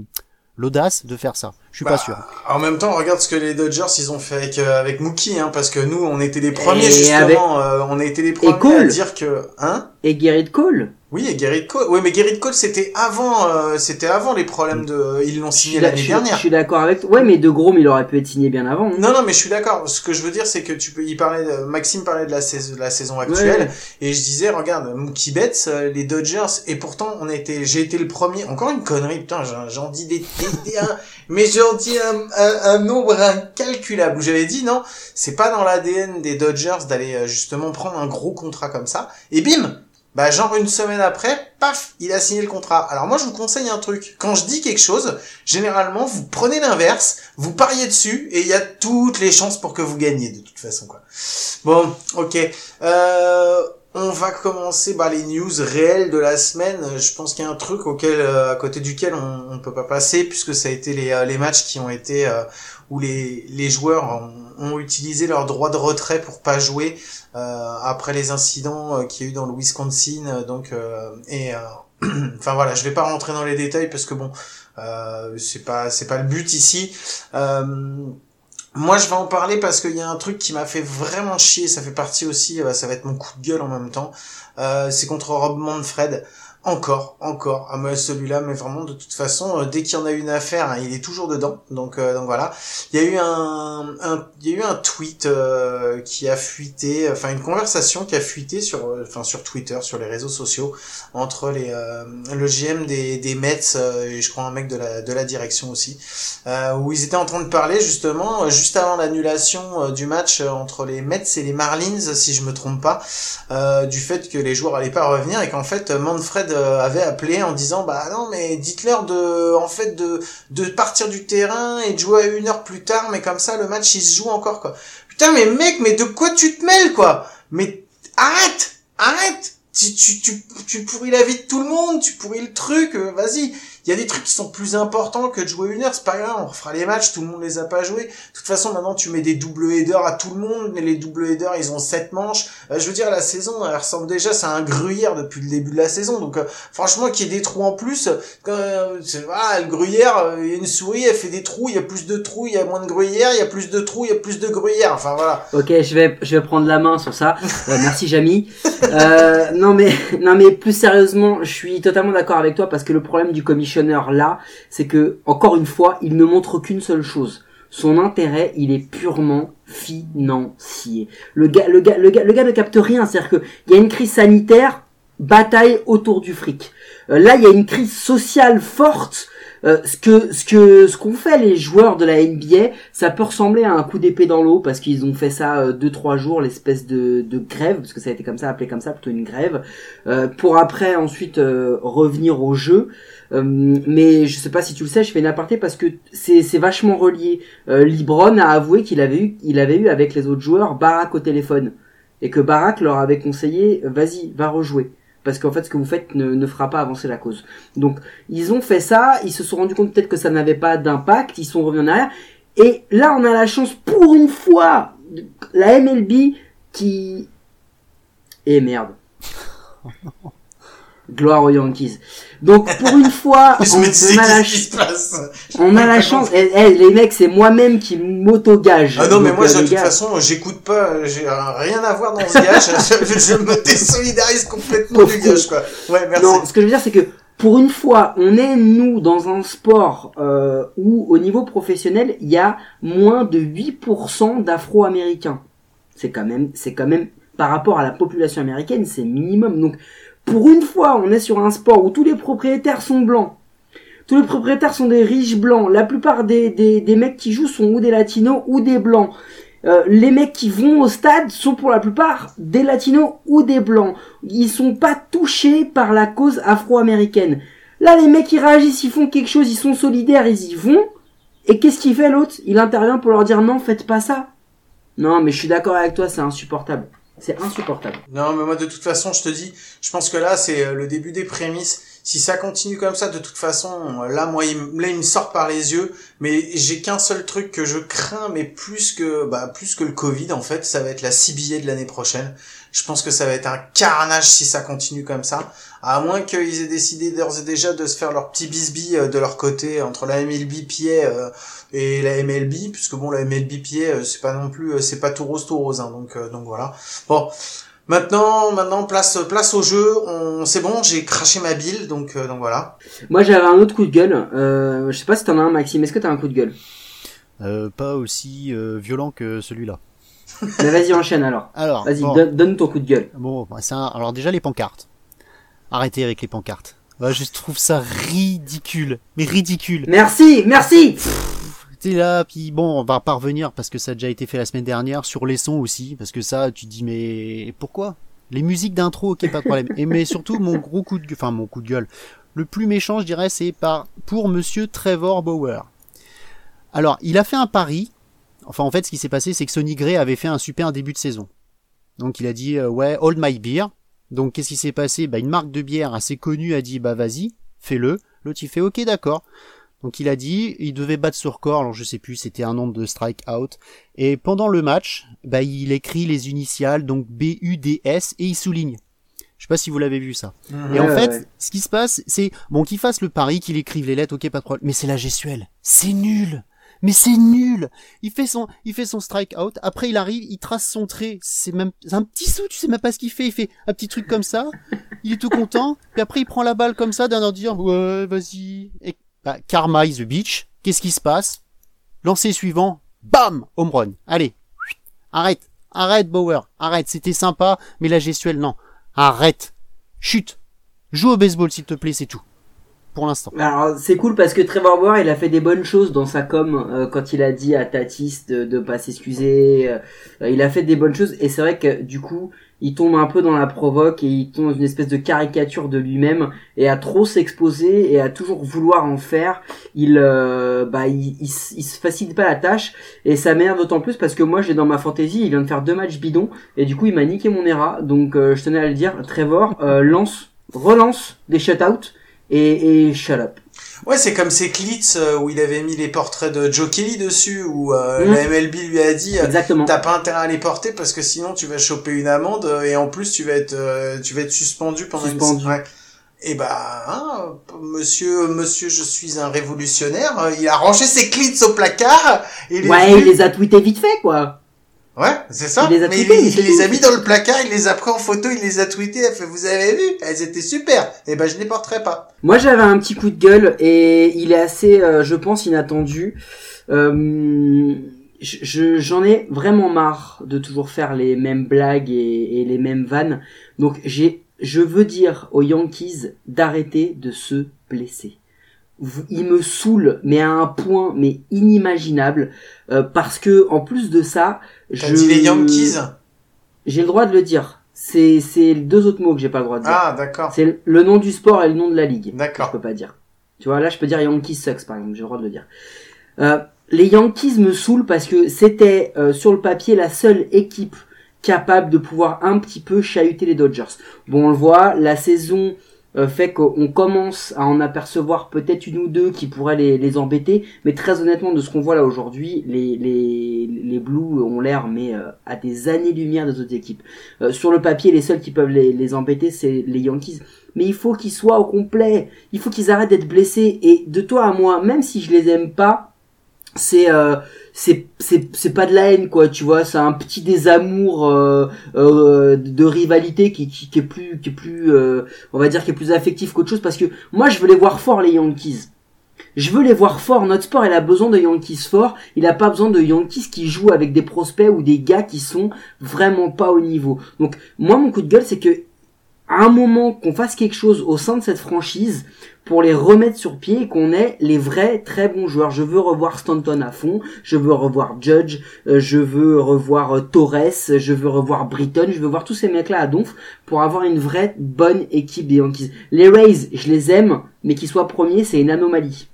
l'audace de faire ça? Je suis Bah, pas sûr. En même temps, regarde ce que les Dodgers ils ont fait avec euh, avec Mookie, hein, parce que nous, on était les premiers Et justement. avec- euh, on a été les premiers à dire que, hein? Et Gerrit Cole, Oui, et Gerrit Cole. Oui, mais Gerrit Cole, c'était avant, euh, c'était avant les problèmes de. Ils l'ont signé l'année dernière. je suis d'accord avec toi. Ouais, mais De Grom, il aurait pu être signé bien avant. hein. Non, non, mais je suis d'accord. Ce que je veux dire, c'est que tu peux. Il parlait, de- Maxime parlait de la saison, de la saison actuelle, Ouais. et je disais, regarde, Mookie Betts, euh, les Dodgers, et pourtant, on a été, j'ai été le premier. Encore une connerie, putain, j'en- dis des, des- des- un- mais j'en dis un, un, un nombre incalculable. Où j'avais dit non, c'est pas dans l'ADN des Dodgers d'aller euh, justement prendre un gros contrat comme ça. Et bim. Bah genre une semaine après, paf, il a signé le contrat. Alors moi je vous conseille un truc. Quand je dis quelque chose, généralement vous prenez l'inverse, vous pariez dessus et il y a toutes les chances pour que vous gagniez de toute façon quoi. Bon, ok. Euh, on va commencer bah, les news réelles de la semaine. Je pense qu'il y a un truc auquel, euh, à côté duquel on, on peut pas passer puisque ça a été les, euh, les matchs qui ont été où les, les joueurs ont, ont utilisé leur droit de retrait pour pas jouer euh, après les incidents euh, qu'il y a eu dans le Wisconsin. euh, Donc euh, et euh, enfin voilà, je vais pas rentrer dans les détails parce que bon, c'est pas c'est pas le but ici. Moi, je vais en parler parce qu'il y a un truc qui m'a fait vraiment chier. Ça fait partie aussi, euh, ça va être mon coup de gueule en même temps. C'est contre Rob Manfred. Encore, encore. Ah, celui-là, mais vraiment, de toute façon, euh, dès qu'il y en a une affaire, hein, il est toujours dedans. Donc, euh, donc voilà. Il y a eu un, un- il y a eu un tweet euh, qui a fuité, enfin une conversation qui a fuité sur, euh, enfin sur Twitter, sur les réseaux sociaux, entre les, euh, le GM des, des Mets euh, et je crois un mec de la, de la direction aussi, où ils étaient en train de parler justement juste avant l'annulation du match entre les Mets et les Marlins, si je me trompe pas, du fait que les joueurs allaient pas revenir et qu'en fait Manfred euh, avait appelé en disant bah non mais dites-leur de en fait de de partir du terrain et de jouer à une heure plus tard mais comme ça le match il se joue encore quoi. Putain mais mec mais de quoi tu te mêles quoi? Mais arrête! Arrête! Tu, tu, tu, tu pourris la vie de tout le monde, tu pourris le truc, euh, vas-y. Il y a des trucs qui sont plus importants que de jouer une heure, c'est pas grave, on refera les matchs, tout le monde les a pas joués. De toute façon, maintenant, tu mets des double headers à tout le monde, mais les double headers, ils ont sept manches. Euh, je veux dire, la saison, elle ressemble déjà, c'est un gruyère depuis le début de la saison. Donc, euh, franchement, qu'il y ait des trous en plus, euh, voilà, le gruyère, il y a une souris, elle fait des trous, il y a plus de trous, il y a moins de gruyère, il y a plus de trous, il y a plus de gruyère. Enfin, voilà. Ok, je vais, je vais prendre la main sur ça. Merci Jamy. Non mais, non mais plus sérieusement, je suis totalement d'accord avec toi parce que le problème du là, c'est que encore une fois, il ne montre qu'une seule chose. Son intérêt, il est purement financier. Le gars, le gars, le gars, le gars ne capte rien. C'est-à-dire que il y a une crise sanitaire, bataille autour du fric. Euh, là, il y a une crise sociale forte. Euh, ce que ce que ce qu'ont fait les joueurs de la NBA, ça peut ressembler à un coup d'épée dans l'eau parce qu'ils ont fait ça euh, deux trois jours, l'espèce de, de grève parce que ça a été comme ça appelé comme ça plutôt une grève, euh, pour après ensuite revenir au jeu. Mais je sais pas si tu le sais, je fais une aparté parce que c'est c'est vachement relié. Libron a avoué qu'il avait eu il avait eu avec les autres joueurs Barack au téléphone et que Barack leur avait conseillé vas-y va rejouer parce qu'en fait ce que vous faites ne, ne fera pas avancer la cause. Donc ils ont fait ça, ils se sont rendus compte peut-être que ça n'avait pas d'impact, ils sont revenus en arrière et là on a la chance pour une fois la MLB qui et merde. Gloire aux Yankees. Donc pour une fois, on, on a la ch- on a la chance. Eh, eh, les mecs, c'est moi-même qui m'auto-gage. Ah non, mais moi, euh, de toute gars, façon, j'écoute pas, j'ai rien à voir dans ce gage. je, je me désolidarise complètement du gage, quoi. Ouais, merci. Non, ce que je veux dire, c'est que pour une fois, on est nous dans un sport euh, où au niveau professionnel, il y a moins de 8% d'Afro-Américains. C'est quand même, c'est quand même par rapport à la population américaine, c'est minimum. Donc, pour une fois, on est sur un sport où tous les propriétaires sont blancs. Tous les propriétaires sont des riches blancs. La plupart des, des, mecs qui jouent sont ou des latinos ou des blancs. Euh, les mecs qui vont au stade sont pour la plupart des latinos ou des blancs. Ils sont pas touchés par la cause afro-américaine. Là, les mecs, ils réagissent, ils font quelque chose, ils sont solidaires, ils y vont. Et qu'est-ce qu'il fait l'autre? Il intervient pour leur dire non, faites pas ça. Non, mais je suis d'accord avec toi, c'est insupportable. C'est insupportable. Non, mais moi, de toute façon, je te dis, je pense que là, c'est euh, le début des prémices. Si ça continue comme ça, de toute façon, euh, là, moi, il, me sort par les yeux. Mais j'ai qu'un seul truc que je crains, mais plus que, bah, plus que le Covid, en fait, ça va être la CBA de l'année prochaine. Je pense que ça va être un carnage si ça continue comme ça. À moins qu'ils aient décidé d'ores et déjà de se faire leur petit bisbis euh, de leur côté entre la MLB pied euh, et la MLB, puisque bon, la MLB pied, euh, c'est pas non plus, euh, c'est pas tout rose tout rose, hein, donc, euh, donc voilà. Bon, maintenant, maintenant, place, place au jeu. On, c'est bon, j'ai craché ma bile, donc, euh, donc voilà. Moi, j'avais un autre coup de gueule. Euh, je sais pas si t'en as un, Maxime. Est-ce que t'as un coup de gueule? Euh, pas aussi euh, violent que celui-là. Mais vas-y, enchaîne alors. Alors, Vas-y, bon, donne, donne ton coup de gueule. bon, bah, c'est un- alors déjà les pancartes. Arrêtez avec les pancartes. Ouais, je trouve ça ridicule, mais ridicule. Merci, merci T'es là, puis bon, on va parvenir parce que ça a déjà été fait la semaine dernière sur les sons aussi, parce que ça, tu te dis mais pourquoi? Les musiques d'intro, ok, pas de problème. Et mais surtout mon gros coup de, gue- enfin mon coup de gueule, le plus méchant, je dirais, c'est par pour Monsieur Trevor Bauer. Alors, il a fait un pari. Enfin, en fait, ce qui s'est passé, c'est que Sonny Gray avait fait un super début de saison. Donc, il a dit euh, ouais, hold my beer. Donc, qu'est-ce qui s'est passé? Bah, une marque de bière assez connue a dit bah vas-y, fais-le. L'autre il fait ok, d'accord. Donc il a dit, il devait battre ce record, alors je sais plus, c'était un nombre de strike-out. Et pendant le match, bah, il écrit les initiales, donc B-U-D-S, et il souligne. Je sais pas si vous l'avez vu ça. Et en fait, ouais. ce qui se passe, c'est, bon, qu'il fasse le pari, qu'il écrive les lettres, ok, pas de problème. Mais c'est la gestuelle. C'est nul. Mais c'est nul. Il fait son, il fait son strike out. Après, il arrive, il trace son trait. C'est même, c'est un petit sou, tu sais même pas ce qu'il fait. Il fait un petit truc comme ça. Il est tout content. Puis après, il prend la balle comme ça, d'un dire, ouais, vas-y. Et, bah, karma is the beach. Qu'est-ce qui se passe? Lancer suivant. Bam! Home run. Allez. Arrête. Arrête, Bauer. Arrête. C'était sympa, mais la gestuelle, non. Arrête. Chut. Joue au baseball, s'il te plaît, c'est tout. Pour l'instant. Alors c'est cool parce que Trevor Bauer il a fait des bonnes choses dans sa com euh, quand il a dit à Tatis de, de pas s'excuser. euh, il a fait des bonnes choses et c'est vrai que du coup il tombe un peu dans la provoque et il tombe dans une espèce de caricature de lui-même et à trop s'exposer et à toujours vouloir en faire, il euh, bah il, il, il se facilite pas la tâche et ça m'énerve d'autant plus parce que moi j'ai dans ma fantaisie il vient de faire deux matchs bidons et du coup il m'a niqué mon ERA donc euh, je tenais à le dire Trevor euh, lance relance des shutouts et, et shut up. Ouais, c'est comme ces clits euh, où il avait mis les portraits de Joe Kelly dessus, où euh, Mm. la MLB lui a dit, euh, t'as pas intérêt à les porter parce que sinon tu vas choper une amende euh, et en plus tu vas être, euh, tu vas être suspendu pendant Suspendu. une. Ouais. Et bah, hein, monsieur, monsieur, je suis un révolutionnaire. Il a rangé ses clits au placard. Et Ouais, il les a tweetés vite fait, quoi. Ouais, c'est ça. Il les a mais il, tweetés, il c'est les a mis dans le placard, il les a pris en photo, il les a tweetés. A fait, vous avez vu? Elles étaient super. Et ben, je les porterai pas. Moi, j'avais un petit coup de gueule et il est assez, euh, je pense, inattendu. Euh, je- je- J'en ai vraiment marre de toujours faire les mêmes blagues et, et les mêmes vannes. Donc, j'ai, je veux dire aux Yankees d'arrêter de se blesser. il me saoule, mais à un point mais inimaginable, euh, parce que en plus de ça, T'as je dit les Yankees j'ai le droit de le dire. C'est c'est deux autres mots que j'ai pas le droit de dire. Ah, d'accord. C'est le nom du sport et le nom de la ligue. D'accord. Je peux pas dire. Tu vois, là, je peux dire Yankees sucks, par exemple. J'ai le droit de le dire. Euh, les Yankees me saoulent parce que c'était euh, sur le papier la seule équipe capable de pouvoir un petit peu chahuter les Dodgers. Bon, on le voit, la saison euh, fait qu'on commence à en apercevoir peut-être une ou deux qui pourraient les, embêter, mais très honnêtement, de ce qu'on voit là aujourd'hui, les, les, les Blues ont l'air mais euh, à des années-lumière des autres équipes. Euh, sur le papier, les seuls qui peuvent les, les embêter, c'est les Yankees. Mais il faut qu'ils soient au complet. Il faut qu'ils arrêtent d'être blessés. Et de toi à moi, même si je les aime pas, c'est c'est c'est pas de la haine quoi. Tu vois, c'est un petit désamour euh, euh, de rivalité qui, qui qui est plus qui est plus euh, on va dire qui est plus affectif qu'autre chose parce que moi je veux les voir forts les Yankees. Je veux les voir forts. Notre sport, il a besoin de Yankees forts. Il a pas besoin de Yankees qui jouent avec des prospects ou des gars qui sont vraiment pas au niveau. Donc, moi, mon coup de gueule, c'est que un moment qu'on fasse quelque chose au sein de cette franchise pour les remettre sur pied et qu'on ait les vrais très bons joueurs. Je veux revoir Stanton à fond, je veux revoir Judge, euh, je veux revoir euh, Torres, je veux revoir Britton, je veux voir tous ces mecs-là à donf pour avoir une vraie bonne équipe des Yankees. Les Rays, je les aime, mais qu'ils soient premiers, c'est une anomalie.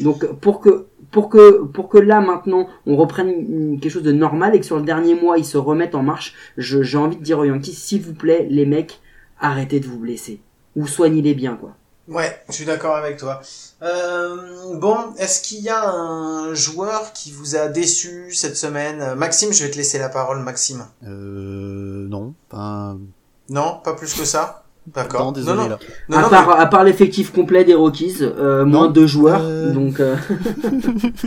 Donc pour que pour que pour que là maintenant on reprenne quelque chose de normal et que sur le dernier mois ils se remettent en marche, j'ai envie de dire aux Yankees s'il vous plaît les mecs arrêtez de vous blesser ou soignez-les bien quoi. Ouais, je suis d'accord avec toi. Euh, bon, est-ce qu'il y a un joueur qui vous a déçu cette semaine? Maxime, je vais te laisser la parole, Maxime. Euh, non, pas, Non, pas plus que ça? D'accord. non, désolé non, non. là. Non, à non, part à part l'effectif complet des Rockies, euh, moins deux joueurs Euh. donc euh,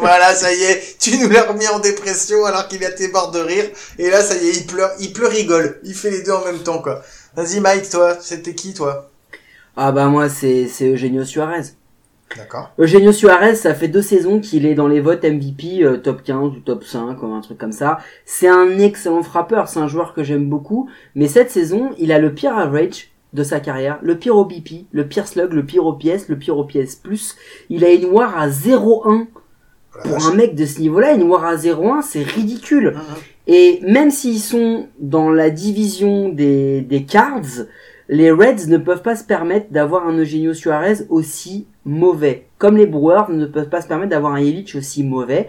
voilà, ça y est, tu nous l'as remis en dépression alors qu'il a tes barres de rire. Et là, ça y est, il pleure, il pleure, rigole. Il fait les deux en même temps, quoi. Vas-y, Mike, toi, c'était qui, toi? Ah bah moi c'est c'est Eugenio Suarez. D'accord. Eugenio Suarez, ça fait deux saisons qu'il est dans les votes MVP euh, top 15 ou top 5 ou un truc comme ça. C'est un excellent frappeur, c'est un joueur que j'aime beaucoup, mais cette saison, il a le pire average de sa carrière, le pire OBP, le pire slug, le pire OPS, le pire OPS+. Il a une WAR à 0,1 Oh la pour un mec de ce niveau-là, une WAR à 0,1, c'est ridicule. Mhm. Et même s'ils sont dans la division des, des cards, les Reds ne peuvent pas se permettre d'avoir un Eugenio Suarez aussi mauvais. Comme les Brewers ne peuvent pas se permettre d'avoir un Yelich aussi mauvais.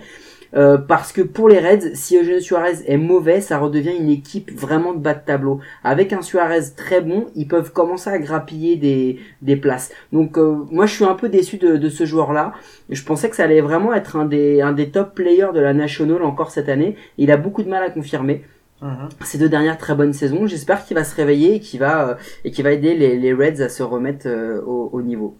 Euh, parce que pour les Reds, si Eugenio Suarez est mauvais, ça redevient une équipe vraiment de bas de tableau. Avec un Suarez très bon, ils peuvent commencer à grappiller des, des places. Donc euh, moi je suis un peu déçu de, de ce joueur-là. Je pensais que ça allait vraiment être un des, un des top players de la National encore cette année. Il a beaucoup de mal à confirmer Mhm. ces deux dernières très bonnes saisons. J'espère qu'il va se réveiller et qu'il va, euh, et qu'il va aider les, les Reds à se remettre au, au niveau.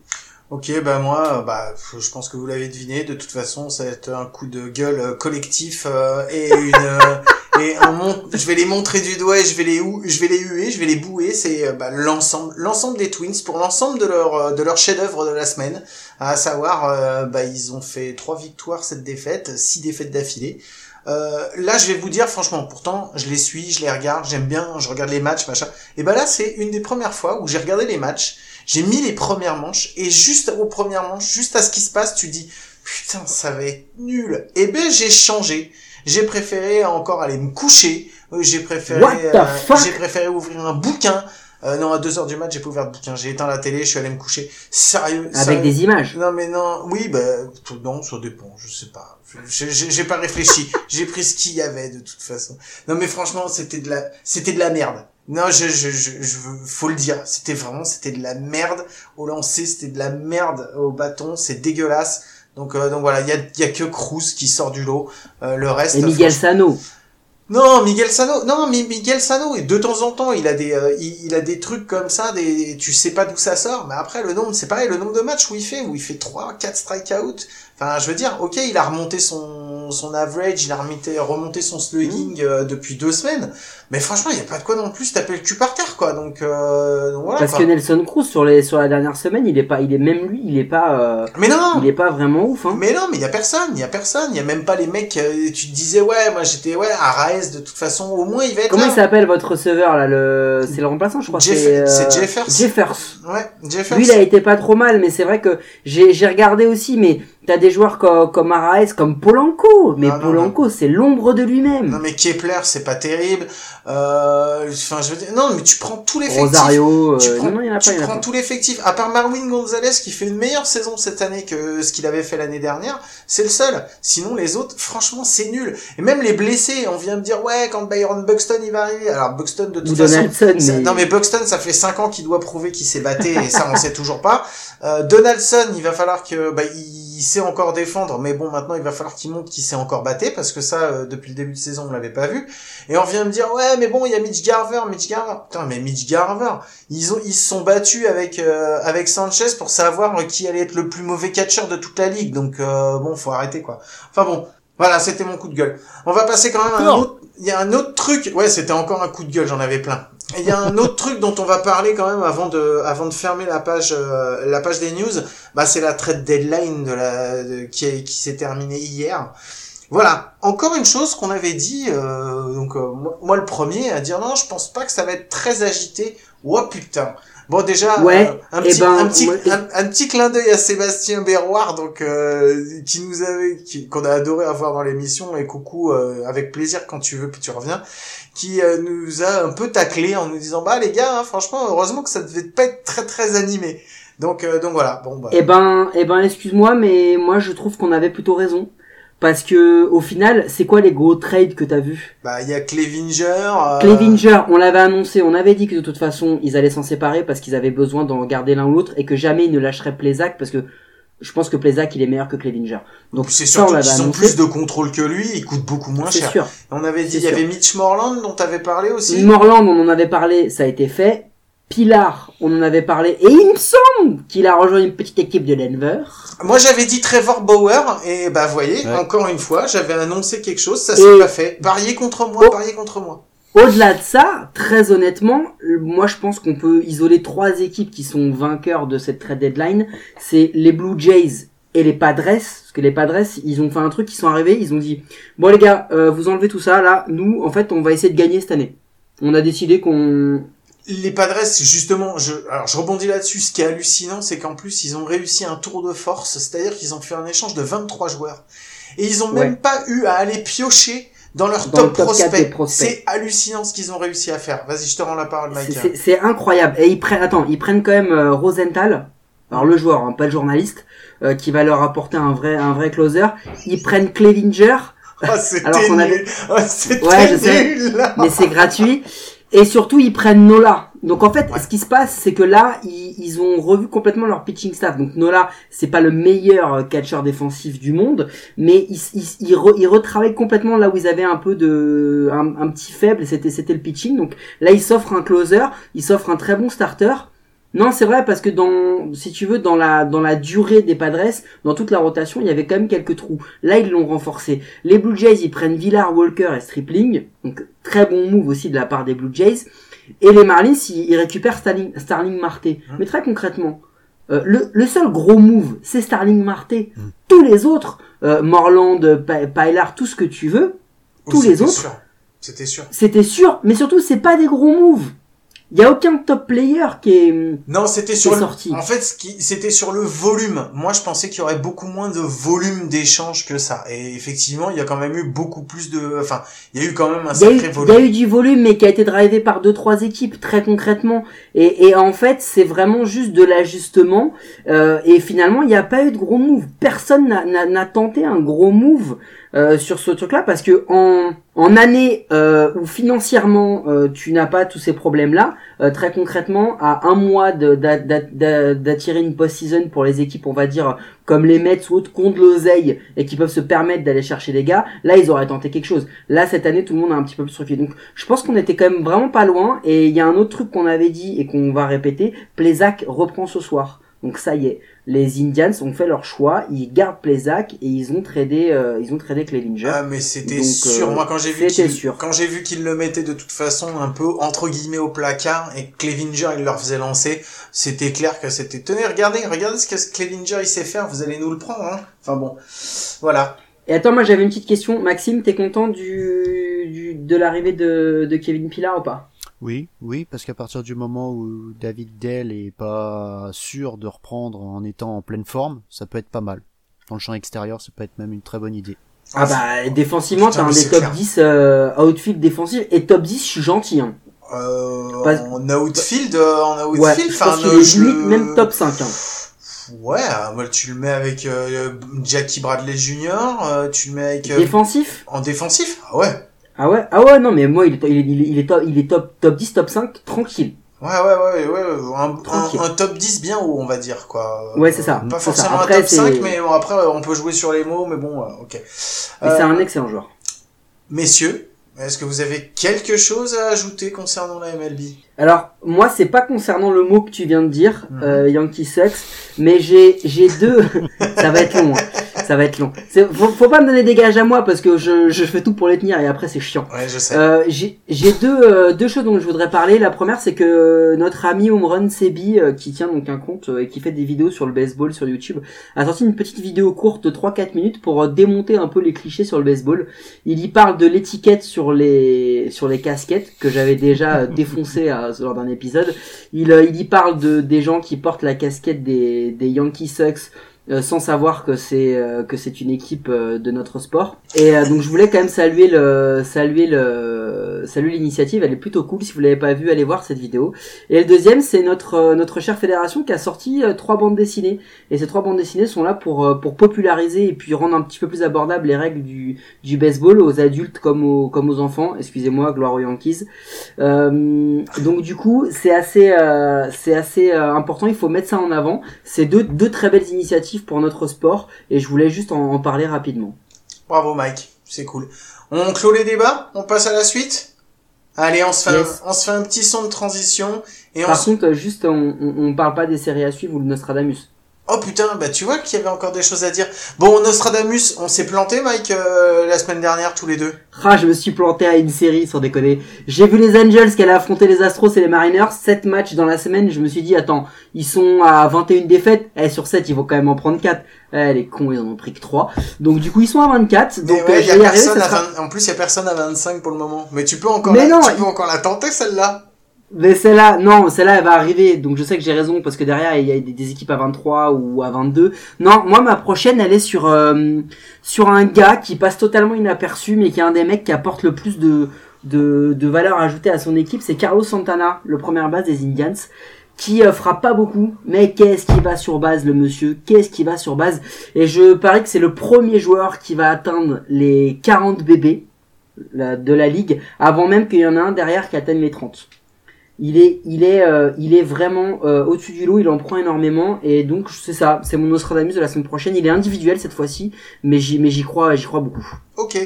Ok, bah moi, bah, je pense que vous l'avez deviné. De toute façon, ça va être un coup de gueule euh, collectif euh, et une euh, et un mon- Je vais les montrer du doigt et je vais les je vais les huer, je vais les bouer. C'est euh, bah, l'ensemble, l'ensemble des Twins pour l'ensemble de leur euh, de leur chef-d'œuvre de la semaine. À savoir, euh, bah, ils ont fait trois victoires, sept défaites, six défaites d'affilée. Euh, là, je vais vous dire, franchement, pourtant, je les suis, je les regarde, j'aime bien, je regarde les matchs, machin. Et ben là, c'est une des premières fois où j'ai regardé les matchs, j'ai mis les premières manches, et juste aux premières manches, juste à ce qui se passe, tu dis, putain, ça va être nul. Et ben, j'ai changé. J'ai préféré encore aller me coucher. Euh, J'ai préféré, euh, j'ai préféré ouvrir un bouquin. Euh, non, à 2 heures du mat, j'ai pas ouvert de bouquin. J'ai éteint la télé, je suis allé me coucher. Sérieux. Avec sérieux. des images. Non mais non, oui, bah non, ça dépend, je sais pas. J'ai pas réfléchi, j'ai pris ce qu'il y avait de toute façon. Non mais franchement, c'était de la, c'était de la merde. Non, je, je, je, je veux- faut le dire, c'était vraiment, c'était de la merde au lancer, c'était de la merde au bâton, c'est dégueulasse. Donc, euh, donc voilà, il y a, y a que Cruz qui sort du lot. Euh, le reste. Et Miguel Sano. non, Miguel Sano, non, mais Miguel Sano, et de temps en temps, il a des, euh, il, il a des trucs comme ça, des, tu sais pas d'où ça sort, mais après, le nombre, c'est pareil, le nombre de matchs où il fait, où il fait 3, 4 strikeouts. Enfin, je veux dire, ok, il a remonté son, son average, il a remonté, remonté son slugging euh, depuis deux semaines, mais franchement, il y a pas de quoi non plus taper le cul par terre, quoi, donc, euh, donc voilà, Parce que Nelson Cruz sur les sur la dernière semaine, il est pas, il est même lui, il est pas, euh, Mais non! il est pas vraiment ouf. Hein. Mais non, mais il y a personne, il y a personne, il y a même pas les mecs, euh, tu te disais, ouais, moi j'étais, ouais, Araez, Marais, de toute façon, au moins il va être Comment là. il s'appelle votre receveur là le... C'est le remplaçant, je crois. Jeff- c'est, euh, c'est Jeffers. Jeffers. Ouais, Jeffers. Lui, il a été pas trop mal, mais c'est vrai que j'ai regardé aussi, mais t'as des joueurs comme, comme Araes, comme Polanco. Mais non, Polanco, c'est l'ombre de lui-même. Non mais Kepler, c'est pas terrible. Euh, Enfin, je veux dire, non mais tu prends tout l'effectif. Rosario, Tu euh, prends, non, y en a tu pas, il y en a prends pas. tout l'effectif. À part Marwin Gonzalez qui fait une meilleure saison cette année que ce qu'il avait fait l'année dernière, c'est le seul. Sinon les autres, franchement, c'est nul. Et même les blessés, on vient de dire ouais quand Byron Buxton il va arriver. Alors Buxton de toute Ou façon, Donaldson, ça- mais- non mais Buxton ça fait 5 ans qu'il doit prouver qu'il s'est batté et ça on sait toujours pas. Euh, Donaldson, il va falloir que bah, il, il sait encore défendre, mais bon maintenant il va falloir qu'il montre qu'il sait encore battre parce que ça euh, depuis le début de saison on l'avait pas vu. Et on vient me dire ouais mais bon il y a Mitch Garver, Mitch Garver. Putain mais Mitch Garver, ils ont ils se sont battus avec euh, avec Sanchez pour savoir euh, qui allait être le plus mauvais catcheur de toute la ligue. Donc euh, bon faut arrêter quoi. Enfin bon voilà c'était mon coup de gueule. On va passer quand même à un autre. Il y a un autre truc. Ouais c'était encore un coup de gueule j'en avais plein. Il y a un autre truc dont on va parler quand même avant de avant de fermer la page euh, la page des news. Bah c'est la trade deadline de la qui qui s'est terminée hier. Voilà, encore une chose qu'on avait dit, euh, donc euh, moi, moi le premier à dire non, je pense pas que ça va être très agité. Oh putain. Bon déjà, Ouais, euh, un, petit, ben, un petit, moi- un, un petit clin d'œil à Sébastien Berroir, donc euh, qui nous avait, qui- qu'on a adoré avoir dans l'émission et coucou euh, avec plaisir quand tu veux puis tu reviens, qui euh, nous a un peu taclé en nous disant bah les gars, hein, franchement heureusement que ça devait pas être très très animé. Donc donc voilà, bon bah. Eh ben, eh ben, excuse-moi, mais moi je trouve qu'on avait plutôt raison. Parce que au final, c'est quoi les gros trades que t'as vus? Bah, il y a Clevinger. euh, Clevinger, on l'avait annoncé, on avait dit que de toute façon ils allaient s'en séparer parce qu'ils avaient besoin d'en garder l'un ou l'autre et que jamais ils ne lâcheraient Plezak parce que je pense que Plezak il est meilleur que Clevinger. Donc C'est l'avait qu'ils ont plus de contrôle que lui, ils coûtent beaucoup moins C'est cher. sûr. On avait dit, il y avait sûr. Mitch Morland dont t'avais parlé aussi? Morland, on en avait parlé, ça a été fait. Pilar, on en avait parlé et il me semble qu'il a rejoint une petite équipe de Denver. Moi, j'avais dit Trevor Bauer, et bah, voyez, Ouais. encore une fois, j'avais annoncé quelque chose, ça s'est pas fait. Pariez contre moi, Oh. pariez contre moi. Au-delà de ça, très honnêtement, moi je pense qu'on peut isoler trois équipes qui sont vainqueurs de cette trade deadline. C'est les Blue Jays et les Padres. Parce que les Padres, ils ont fait un truc, ils sont arrivés, ils ont dit, bon les gars, euh, vous enlevez tout ça, là, nous, en fait, on va essayer de gagner cette année. On a décidé qu'on... Les Padres, justement, je, alors je rebondis là-dessus. Ce qui est hallucinant, c'est qu'en plus, ils ont réussi un tour de force, c'est-à-dire qu'ils ont fait un échange de 23 joueurs. Et ils ont même pas eu à aller piocher dans leur Dans top, prospect. C'est hallucinant ce qu'ils ont réussi à faire. Vas-y, je te rends la parole, Mike. C'est- incroyable. Et ils prennent, attends, ils prennent quand même euh, Rosenthal, alors le joueur, hein, pas le journaliste, euh, qui va leur apporter un vrai, un vrai closer. Ils prennent Clevinger, Ah, c'était avait- c'était Ouais, je sais. nul, mais c'est gratuit. Et surtout, ils prennent Nola. Donc en fait, Ouais. ce qui se passe, c'est que là, ils, ils ont revu complètement leur pitching staff. Donc Nola, c'est pas le meilleur euh, catcheur défensif du monde, mais ils, ils, ils, re- ils retravaillent complètement là où ils avaient un peu de un, un petit faible. C'était c'était le pitching. Donc là, ils s'offrent un closer, ils s'offrent un très bon starter. Non, c'est vrai parce que dans, si tu veux, dans la dans la durée des Padres, dans toute la rotation, il y avait quand même quelques trous. Là, ils l'ont renforcé. Les Blue Jays, ils prennent Villar, Walker et Stripling, donc très bon move aussi de la part des Blue Jays. Et les Marlins, ils, ils récupèrent Starling, Starling Marte. Mais très concrètement, euh, le, le seul gros move, c'est Starling Marte. Tous les autres, euh, Morland, Pa- Pylar, tout ce que tu veux, Oui, tous les c'était autres, sûr. C'était sûr. c'était sûr. Mais surtout, c'est pas des gros moves. Il y a aucun top player qui est Non, c'était sur le... sorti. En fait, c'était sur le volume. Moi, je pensais qu'il y aurait beaucoup moins de volume d'échanges que ça. Et effectivement, il y a quand même eu beaucoup plus de... Enfin, il y a eu quand même un Il eu, sacré il volume. y a eu du volume, mais qui a été drivé par deux trois équipes très concrètement. Et, et en fait, c'est vraiment juste de l'ajustement. Euh, et finalement, il n'y a pas eu de gros move. Personne n'a tenté un gros move euh, sur ce truc-là parce que en en année euh, où financièrement euh, tu n'as pas tous ces problèmes-là, euh, très concrètement, à un mois d'attirer une post-season pour les équipes, on va dire comme les Mets ou autres, contre l'oseille et qui peuvent se permettre d'aller chercher les gars, là ils auraient tenté quelque chose. Là cette année tout le monde a un petit peu plus reculé. Donc je pense qu'on était quand même vraiment pas loin et il y a un autre truc qu'on avait dit et qu'on va répéter, Plezak reprend ce soir. Donc ça y est, les Indians ont fait leur choix, ils gardent Plezak et ils ont tradé euh, ils ont tradé Clevinger. Ah mais c'était sûr. euh, Moi quand j'ai vu qu'il quand j'ai vu qu'il le mettait de toute façon un peu entre guillemets au placard et que Clevinger il leur faisait lancer, c'était clair que c'était tenez regardez regardez ce que Clevinger il sait faire, vous allez nous le prendre hein. Enfin bon. Voilà. Et attends, moi j'avais une petite question. Maxime, t'es content du, du du, de l'arrivée de, de Kevin Pilar ou pas? Oui, oui, parce qu'à partir du moment où David Dell est pas sûr de reprendre en étant en pleine forme, ça peut être pas mal. Dans le champ extérieur, ça peut être même une très bonne idée. Ah bah défensivement t'as un des top clair. 10 euh, outfield défensif et top 10 je suis gentil hein. Euh, Pas- en outfield, euh, en outfield, Ouais, je enfin, pense qu'il euh, est limite même top 5 hein. Ouais, tu le mets avec euh, Jackie Bradley Jr., euh, tu le mets avec euh, Défensif? en défensif? Ah ouais. Ah ouais Ah ouais non mais moi il est, il il il est top, il est top, top 10, top 5 tranquille. Ouais, ouais, ouais, ouais, un, un, un top 10 bien haut, on va dire, quoi. Ouais, c'est ça, Pas c'est ça. forcément Après, un top c'est- 5, mais bon, après, on peut jouer sur les mots, mais bon, euh, ok. Mais Euh, c'est un excellent joueur. Messieurs, est-ce que vous avez quelque chose à ajouter concernant la MLB Alors, moi, c'est pas concernant le mot que tu viens de dire, Mhm. euh, Yankee Sucks, mais j'ai, j'ai deux, ça va être long, hein. Ça va être long. Faut, faut pas me donner des gages à moi parce que je, je fais tout pour les tenir et après c'est chiant. Ouais, je sais. Euh, j'ai j'ai deux, euh, deux choses dont je voudrais parler. La première, c'est que notre ami Homerun Sebi, euh, qui tient donc un compte euh, et qui fait des vidéos sur le baseball sur YouTube, a sorti une petite vidéo courte de 3-4 minutes pour euh, démonter un peu les clichés sur le baseball. Il y parle de l'étiquette sur les sur les casquettes que j'avais déjà euh, défoncé à, lors d'un épisode. Il, euh, il y parle de des gens qui portent la casquette des, des Yankee Sucks euh, sans savoir que c'est euh, que c'est une équipe euh, de notre sport. Et euh, donc je voulais quand même saluer le saluer le saluer l'initiative, elle est plutôt cool. Si vous l'avez pas vu, allez voir cette vidéo. Et le deuxième, c'est notre euh, notre chère fédération qui a sorti euh, trois bandes dessinées. Et ces trois bandes dessinées sont là pour euh, pour populariser et puis rendre un petit peu plus abordables les règles du du baseball aux adultes comme aux comme aux enfants. Excusez-moi, gloire aux Yankees. Euh, donc du coup, c'est assez euh, c'est assez euh, important. Il faut mettre ça en avant. C'est deux deux très belles initiatives pour notre sport et je voulais juste en, en parler rapidement. Bravo Mike, c'est cool. On clôt les débats, on passe à la suite? Allez, on se fait, Yes. un, on se fait un petit son de transition et on Par se... contre, juste on, on, on parle pas des séries à suivre ou de Nostradamus. Oh putain, bah tu vois qu'il y avait encore des choses à dire. Bon, Nostradamus, on s'est planté Mike euh, la semaine dernière tous les deux. Ah, je me suis planté à une série, sans déconner. J'ai vu les Angels qui allaient affronter les Astros et les Mariners, 7 matchs dans la semaine, je me suis dit, attends, ils sont à 21 défaites, eh, sur 7, ils vont quand même en prendre 4. Eh, les cons, ils en ont pris que 3. Donc du coup, ils sont à 24, donc euh, y a arriver, personne à sera- 20 En plus, il y a personne à 25 pour le moment. Mais tu peux encore, Mais la... non, tu il- peux encore la tenter celle-là. Mais celle-là, non, celle-là, elle va arriver. Donc je sais que j'ai raison parce que derrière il y a des, équipes à 23 ou à 22. Non, moi ma prochaine, elle est sur euh, sur un gars qui passe totalement inaperçu, mais qui est un des mecs qui apporte le plus de de, de valeur ajoutée à son équipe. C'est Carlos Santana, le premier base des Indians, qui euh, frappe pas beaucoup, mais qu'est-ce qui va sur base le monsieur? Qu'est-ce qui va sur base? Et je parie que c'est le premier joueur qui va atteindre les 40 bébés de la ligue avant même qu'il y en ait un derrière qui atteigne les 30 il est il est euh, il est vraiment euh, au-dessus du lot il en prend énormément et donc c'est ça c'est mon Nostradamus de la semaine prochaine il est individuel cette fois-ci mais j'y mais j'y crois j'y crois beaucoup Ok.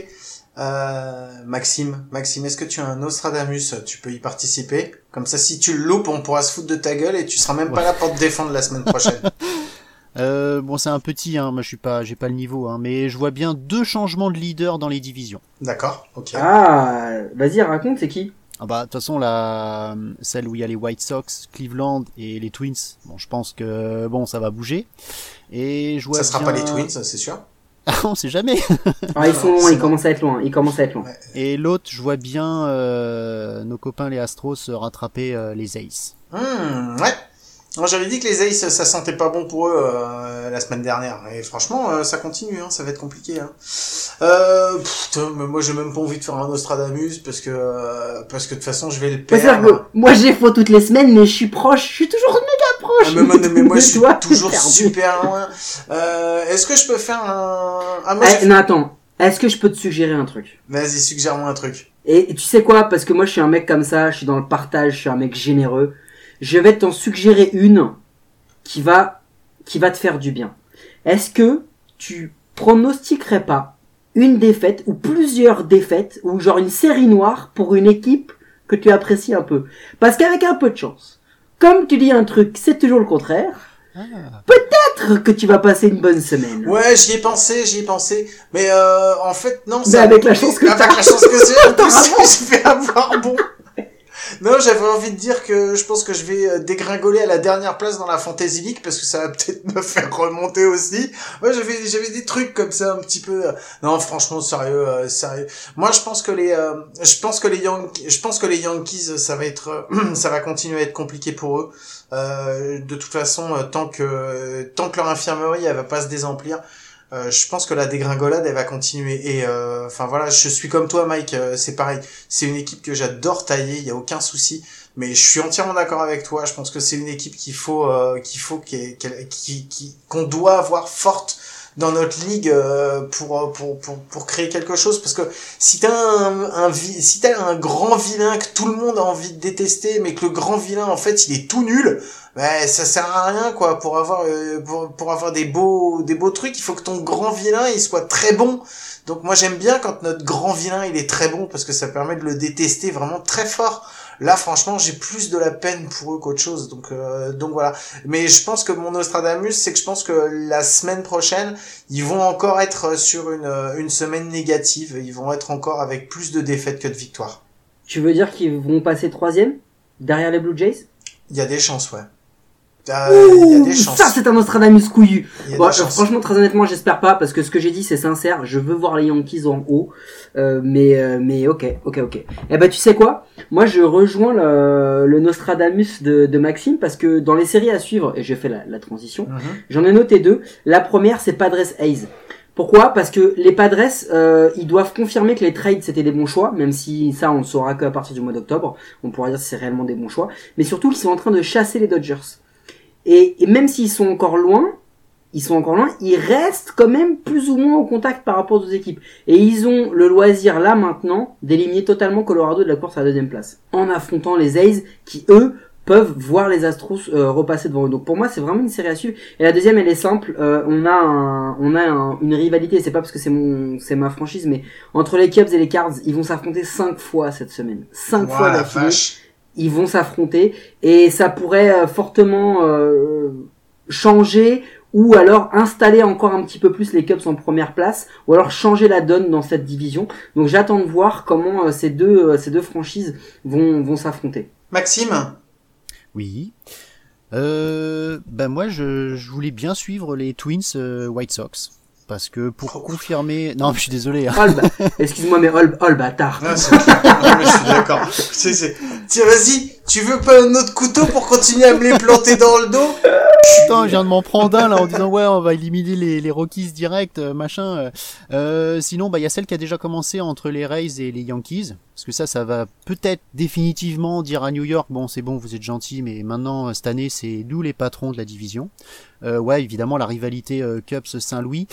Euh, Maxime, Maxime, est-ce que tu as un Nostradamus? Tu peux y participer. Comme ça, si tu le loupes, on pourra se foutre de ta gueule et tu seras même pas là pour te défendre la semaine prochaine. Euh, bon, c'est un petit, hein. Moi, je suis pas, j'ai pas le niveau, hein. Mais je vois bien deux changements de leader dans les divisions. D'accord. Ok. ah vas-y raconte c'est qui? Ah bah, de toute façon, la, celle où il y a les White Sox, Cleveland et les Twins. Bon, je pense que, bon, ça va bouger. Et je vois Ça sera bien- pas les Twins, c'est sûr. Ah, on sait jamais. ah ils sont loin ils commencent à être loin ils commencent à être loin. Et l'autre, je vois bien euh, nos copains les Astros rattraper euh, les Aces. Hmm, ouais. Moi, j'avais dit que les Aces, ça sentait pas bon pour eux euh, la semaine dernière. Et franchement, euh, ça continue, hein, ça va être compliqué. Hein. Euh, putain, mais moi, j'ai même pas envie de faire un Nostradamus parce que euh, parce que de toute façon, je vais le perdre. moi j'ai faux toutes les semaines mais je suis proche je suis toujours méga Ah, proche mais, moi, mais moi, je suis toujours perdu. super loin. Euh, Est-ce que je peux faire un... Ah, moi, Eh, non attends est-ce que je peux te suggérer un truc? Vas-y, suggère-moi un truc. Et tu sais quoi? Parce que moi je suis un mec comme ça, je suis dans le partage, je suis un mec généreux. Je vais t'en suggérer une qui va qui va te faire du bien. Est-ce que tu pronostiquerais pas une défaite ou plusieurs défaites ou genre une série noire pour une équipe que tu apprécies un peu? Parce qu'avec un peu de chance, comme tu dis un truc, c'est toujours le contraire. Peut-être que tu vas passer une bonne semaine. Ouais, j'y ai pensé, j'y ai pensé. Mais euh, en fait, non, Mais avec la chance que Avec la chance que j'ai, en T'auras plus, je vais avoir bon. Non, j'avais envie de dire que je pense que je vais euh, dégringoler à la dernière place dans la Fantasy League parce que ça va peut-être me faire remonter aussi. Ouais, j'avais j'avais des trucs comme ça un petit peu. euh, Non, franchement, sérieux, euh, sérieux. Moi, je pense que les, euh, je pense que les Yankees, je pense que les Yankees, ça va être, ça va continuer à être compliqué pour eux. Euh, de toute façon, tant que tant que leur infirmerie, elle va pas se désemplir. Euh, je pense que la dégringolade elle va continuer. Et euh, enfin voilà je suis comme toi Mike euh, c'est pareil. C'est une équipe que j'adore tailler il y a aucun souci. Mais je suis entièrement d'accord avec toi. Je pense que c'est une équipe qu'il faut euh, qu'il faut qu'on doit avoir forte dans notre ligue euh, pour, pour pour pour créer quelque chose. Parce que si t'as un, un si t'as un grand vilain que tout le monde a envie de détester mais que le grand vilain en fait il est tout nul ben ça sert à rien quoi. Pour avoir euh, pour, pour avoir des beaux des beaux trucs il faut que ton grand vilain il soit très bon. Donc moi j'aime bien quand notre grand vilain il est très bon parce que ça permet de le détester vraiment très fort. Là franchement j'ai plus de la peine pour eux qu'autre chose. Donc euh, donc voilà. Mais je pense que mon Nostradamus c'est que je pense que la semaine prochaine ils vont encore être sur une euh, une semaine négative. Ils vont être encore avec plus de défaites que de victoires. Tu veux dire qu'ils vont passer troisième derrière les Blue Jays? Il y a des chances ouais Il y a Ouh, des chances Ça, c'est un Nostradamus couillu. Bon, franchement, très honnêtement, j'espère pas parce que ce que j'ai dit, c'est sincère. Je veux voir les Yankees en haut, Euh, mais euh, mais ok, ok, ok. Eh ben, tu sais quoi? Moi, je rejoins le, le Nostradamus de, de Maxime parce que dans les séries à suivre, et j'ai fait la, la transition, Mhm. j'en ai noté deux. La première, c'est Padres Hayes. Pourquoi? Parce que les Padres, euh, ils doivent confirmer que les trades c'était des bons choix, même si ça on le saura qu'à partir du mois d'octobre. On pourra dire si c'est réellement des bons choix. Mais surtout qu'ils sont en train de chasser les Dodgers. Et, et même s'ils sont encore loin, ils sont encore loin, ils restent quand même plus ou moins au contact par rapport aux autres équipes. Et ils ont le loisir là maintenant d'éliminer totalement Colorado de la course à la deuxième place. En affrontant les A's qui eux peuvent voir les Astros euh, repasser devant eux. Donc pour moi c'est vraiment une série à suivre. Et la deuxième elle est simple, Euh, on a un, on a un- une rivalité, c'est pas parce que c'est mon c'est ma franchise, mais entre les Cubs et les Cards, ils vont s'affronter cinq fois cette semaine. Cinq Ouah, fois la d'affilée. Ils vont s'affronter et ça pourrait euh, fortement euh, changer ou alors installer encore un petit peu plus les Cubs en première place ou alors changer la donne dans cette division. Donc j'attends de voir comment euh, ces deux ces deux franchises vont vont s'affronter. Maxime? Oui. Euh, ben moi, je, je voulais bien suivre les Twins euh, White Sox. Parce que pour Oh. confirmer... Non, je suis désolé. hein. Oh, Excuse-moi mais oh, oh le bâtard. C'est- non, mais je suis d'accord. C'est- c'est- Tiens, vas-y, tu veux pas un autre couteau pour continuer à me les planter dans le dos? Putain, je viens de m'en prendre un là en disant ouais, on va éliminer les, les Rockies direct, euh, machin. euh. Euh, sinon, bah il y a celle qui a déjà commencé entre les Rays et les Yankees, parce que ça, ça va peut-être définitivement dire à New York, bon c'est bon, vous êtes gentils, mais maintenant euh, cette année c'est nous les patrons de la division. Euh, ouais, évidemment la rivalité euh, Cubs Saint-Louis.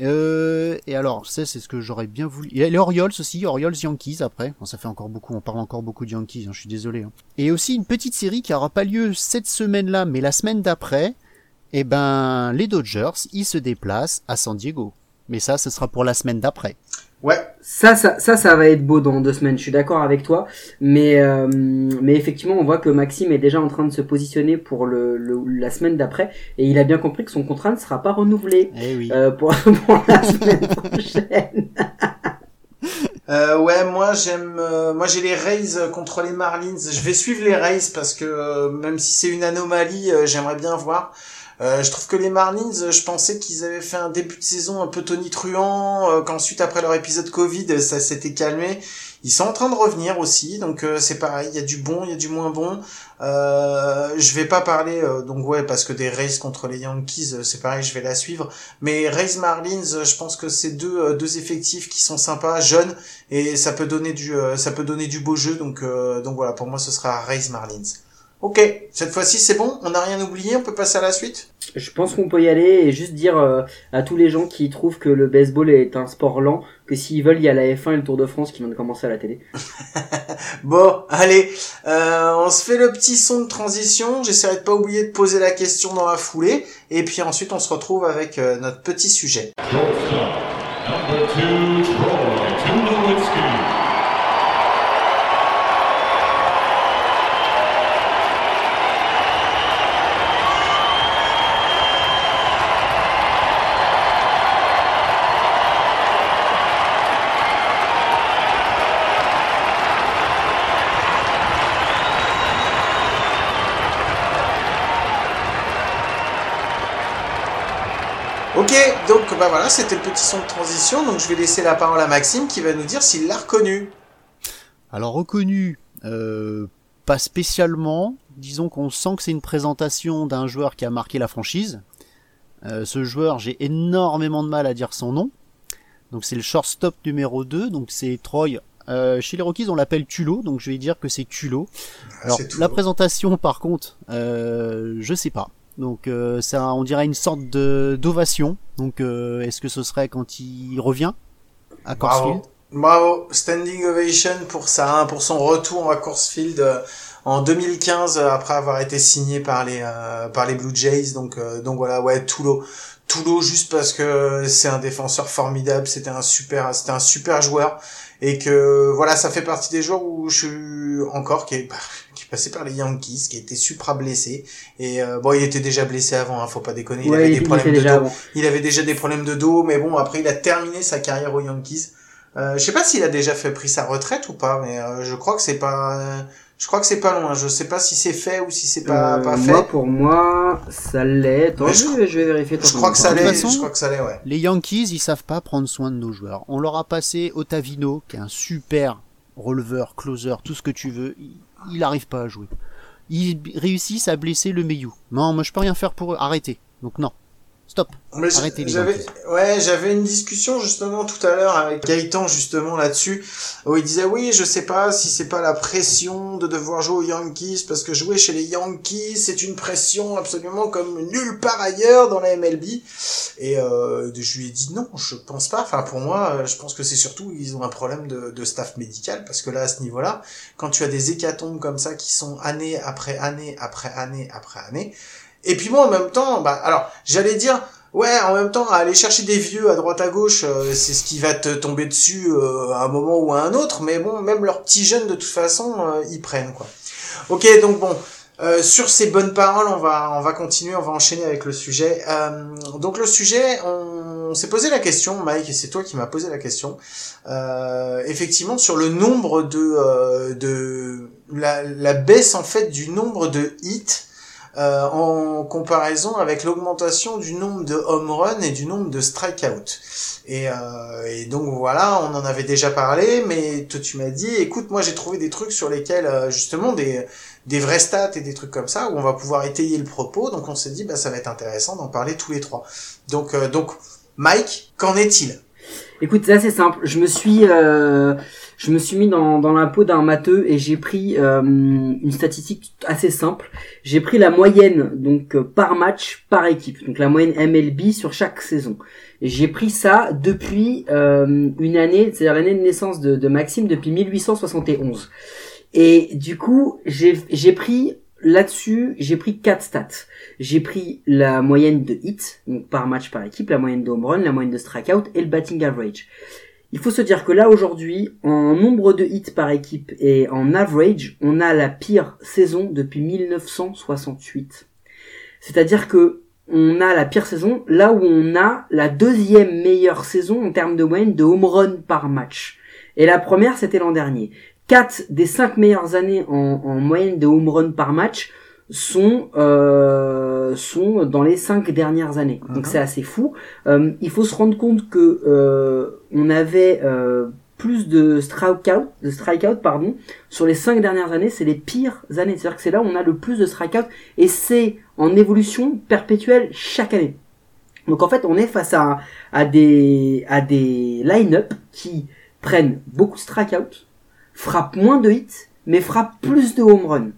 Euh, et alors, ça c'est ce que j'aurais bien voulu. A les Orioles aussi, Orioles Yankees après. Bon, ça fait encore beaucoup, on parle encore beaucoup de Yankees, hein, je suis désolé. hein. Et aussi une petite série qui aura pas lieu cette semaine-là, mais la semaine d'après. Eh ben, les Dodgers, ils se déplacent à San Diego. Mais ça, ce sera pour la semaine d'après. Ouais, Ça, ça, ça, ça va être beau dans deux semaines. Je suis d'accord avec toi, mais euh, mais effectivement, on voit que Maxime est déjà en train de se positionner pour le, le- la semaine d'après, et il a bien compris que son contrat ne sera pas renouvelé Eh oui. euh, pour, pour la semaine prochaine. Euh, ouais, moi j'aime, euh, moi j'ai les Rays contre les Marlins. Je vais suivre les Rays parce que euh, même si c'est une anomalie, euh, j'aimerais bien voir. Euh, je trouve que les Marlins, euh, je pensais qu'ils avaient fait un début de saison un peu tonitruant, euh, qu'ensuite après leur épisode Covid, ça s'était calmé. Ils sont en train de revenir aussi, donc euh, c'est pareil. Il y a du bon, il y a du moins bon. Euh, je vais pas parler, donc ouais, parce que des Rays contre les Yankees, c'est pareil, je vais la suivre. Mais Rays Marlins, je pense que c'est deux deux effectifs qui sont sympas, jeunes et ça peut donner du ça peut donner du beau jeu donc donc voilà pour moi ce sera Rays Marlins. Ok, cette fois-ci c'est bon, on n'a rien oublié, on peut passer à la suite? Je pense qu'on peut y aller et juste dire euh, à tous les gens qui trouvent que le baseball est un sport lent que s'ils veulent, il y a la F1 et le Tour de France qui vient de commencer à la télé. Bon, allez, euh, on se fait le petit son de transition. J'essaierai de pas oublier de poser la question dans la foulée et puis ensuite on se retrouve avec euh, notre petit sujet. Shortstop, number two, Troy Tulowitzki. Ok, donc bah voilà, c'était le petit son de transition. Donc je vais laisser la parole à Maxime qui va nous dire s'il l'a reconnu. Alors reconnu, euh, pas spécialement. Disons qu'on sent que c'est une présentation d'un joueur qui a marqué la franchise. Euh, ce joueur, j'ai énormément de mal à dire son nom. Donc c'est le shortstop numéro 2, donc c'est Troy. Euh, chez les Rockies, on l'appelle Tulo, donc je vais dire que c'est Tulo. Alors c'est tout. la présentation, par contre, je sais pas. Donc euh, ça, on dirait une sorte de d'ovation. Donc euh, est-ce que ce serait quand il revient à Corsfield Bravo. Bravo, standing ovation pour ça, hein, pour son retour à Corsfield euh, en 2015 euh, après avoir été signé par les euh, par les Blue Jays. Donc euh, donc voilà, ouais, Toulo, Toulo juste parce que c'est un défenseur formidable, c'était un super c'était un super joueur et que voilà, ça fait partie des joueurs où je suis encore qui est bah, qui est passé par les Yankees, qui a été supra blessé et euh, bon, il était déjà blessé avant, hein, faut pas déconner, il Ouais, avait il des était problèmes de déjà dos. avant. Il avait déjà des problèmes de dos, mais bon, après, il a terminé sa carrière aux Yankees. Euh, je sais pas s'il a déjà fait pris sa retraite ou pas, mais euh, je crois que c'est pas, je crois que c'est pas loin. Je sais pas si c'est fait ou si c'est pas, Euh, pas fait. moi, pour moi, ça l'est. Attends, je, je vais- je vais vérifier. je crois que ça l'est. façon- Je crois que ça l'est, ouais. Les Yankees, ils savent pas prendre soin de nos joueurs. On leur a passé Otavino, qui est un super releveur, closer, tout ce que tu veux. Il, il arrive pas à jouer. Ils réussissent à blesser le Meillou. Non, moi je peux rien faire pour eux. Arrêtez. Donc non. Stop. Arrêtez les ouais, j'avais une discussion justement tout à l'heure avec Gaëtan justement là-dessus, où il disait oui, je sais pas si c'est pas la pression de devoir jouer aux Yankees, parce que jouer chez les Yankees, c'est une pression absolument comme nulle part ailleurs dans la MLB. Et euh, je lui ai dit non, je pense pas. Enfin pour moi, euh, je pense que c'est surtout ils ont un problème de, de staff médical, parce que là à ce niveau-là, quand tu as des hécatombes comme ça qui sont année après année après année après année, et puis moi en même temps, bah alors j'allais dire ouais en même temps aller chercher des vieux à droite à gauche, euh, c'est ce qui va te tomber dessus euh, à un moment ou à un autre, mais bon même leurs petits jeunes de toute façon euh, ils prennent quoi. Ok donc bon. euh, sur ces bonnes paroles, on va on va continuer, on va enchaîner avec le sujet. Euh, donc le sujet, on, s'est posé la question, Mike, et c'est toi qui m'as posé la question. Euh, effectivement, sur le nombre de de la, la baisse en fait du nombre de hits euh, en comparaison avec l'augmentation du nombre de home run et du nombre de strikeout. Et, euh, et donc voilà, on en avait déjà parlé, mais toi tu m'as dit, écoute, moi j'ai trouvé des trucs sur lesquels euh, justement des des vrais stats et des trucs comme ça où on va pouvoir étayer le propos. Donc on s'est dit, bah ça va être intéressant d'en parler tous les trois. Donc euh, donc Mike, qu'en est-il? Écoute, c'est assez simple. Je me suis, euh, je me suis mis dans, dans la peau d'un matheux et j'ai pris euh, une statistique assez simple. J'ai pris la moyenne donc euh, par match, par équipe, donc la moyenne MLB sur chaque saison. J'ai pris ça depuis euh, une année, c'est-à-dire l'année de naissance de, de Maxime depuis 1871. Et du coup, j'ai pris là-dessus, j'ai pris quatre stats. J'ai pris la moyenne de hits, donc par match par équipe, la moyenne de run, la moyenne de strikeout et le batting average. Il faut se dire que là aujourd'hui, en nombre de hits par équipe et en average, on a la pire saison depuis 1968. C'est-à-dire que on a la pire saison là où on a la deuxième meilleure saison en termes de moyenne de home run par match. Et la première, c'était l'an dernier. Quatre des cinq meilleures années en, en moyenne de home run par match sont euh, sont dans les cinq dernières années. Donc c'est assez fou. Euh, il faut se rendre compte que euh, on avait euh, plus de strikeout, de strikeout pardon, sur les cinq dernières années, c'est les pires années. C'est-à-dire que c'est là où on a le plus de strikeout et c'est en évolution perpétuelle chaque année. Donc en fait, on est face à, à des à des line-up qui prennent beaucoup de strikeout, frappent moins de hits, mais frappent plus de home run.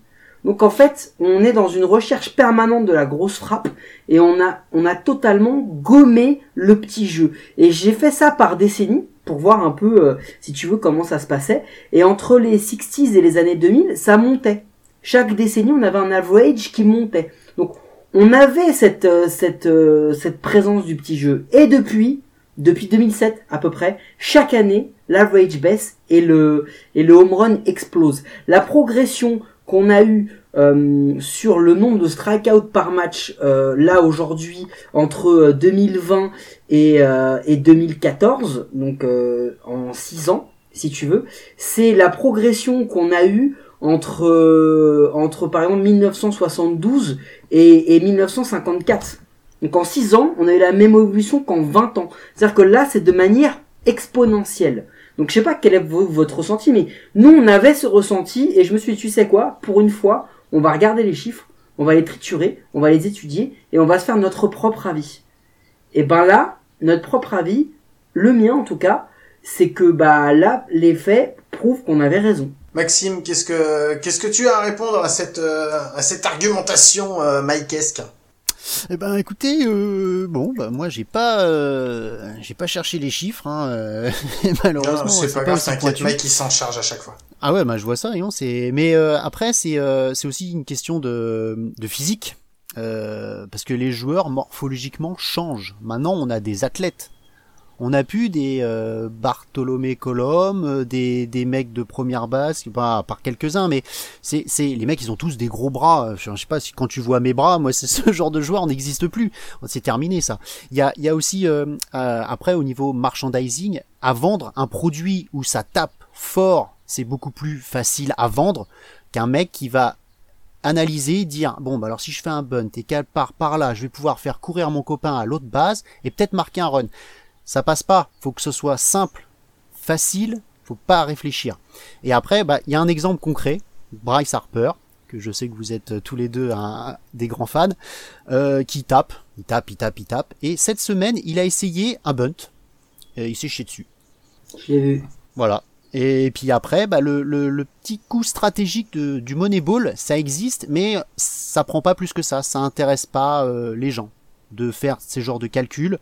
Donc en fait, on est dans une recherche permanente de la grosse frappe et on a on a totalement gommé le petit jeu. Et j'ai fait ça par décennie pour voir un peu euh, si tu veux comment ça se passait et entre les 60s et les années 2000, ça montait. Chaque décennie, on avait un average qui montait. Donc on avait cette euh, cette euh, cette présence du petit jeu et depuis depuis 2007 à peu près, chaque année, l'average baisse et le et le home run explose. La progression qu'on a eu euh, sur le nombre de strikeouts par match euh, là aujourd'hui entre euh, 2020 et, euh, et 2014, donc euh, en 6 ans si tu veux, c'est la progression qu'on a eue entre euh, entre par exemple 1972 et, et 1954. Donc en 6 ans, on a eu la même évolution qu'en 20 ans. C'est-à-dire que là, c'est de manière exponentielle. Donc je sais pas quel est vo- votre ressenti, mais nous on avait ce ressenti et je me suis dit, tu sais quoi, pour une fois, on va regarder les chiffres, on va les triturer, on va les étudier et on va se faire notre propre avis. Et ben là, notre propre avis, le mien en tout cas, c'est que bah là, les faits prouvent qu'on avait raison. Maxime, qu'est-ce que qu'est-ce que tu as à répondre à cette euh, argumentation euh, Eh ben, écoutez, euh, bon, bah moi j'ai pas, euh, j'ai pas cherché les chiffres, hein, euh, malheureusement. C'est pas pas grave, t'inquiète. Mike il s'en charge à chaque fois. Ah ouais, bah je vois ça, et on c'est. Mais euh, après, c'est euh, c'est aussi une question de de physique, euh, parce que les joueurs morphologiquement changent. Maintenant, on a des athlètes. On a plus des euh, Bartholomé Colom, euh, des des mecs de première base, pas par quelques-uns, mais c'est c'est les mecs, ils ont tous des gros bras. Je sais pas si quand tu vois mes bras, moi c'est ce genre de joueur n'existe plus. C'est terminé ça. Il y a y a aussi euh, euh, après au niveau merchandising, à vendre un produit où ça tape fort, c'est beaucoup plus facile à vendre qu'un mec qui va analyser, dire bon bah alors si je fais un bunt et qu'elle part par là, je vais pouvoir faire courir mon copain à l'autre base et peut-être marquer un run. Ça passe pas. Faut que ce soit simple, facile. Faut pas réfléchir. Et après, bah il y a un exemple concret, Bryce Harper, que je sais que vous êtes tous les deux un- des grands fans, euh, qui tape, il tape, il tape, il tape. Et cette semaine, il a essayé un bunt. Et il s'est chié dessus. Vu. Voilà. Et puis après, bah, le, le, le petit coup stratégique de, du Moneyball, ça existe, mais ça prend pas plus que ça. Ça intéresse pas euh, les gens de faire ces genres de calculs.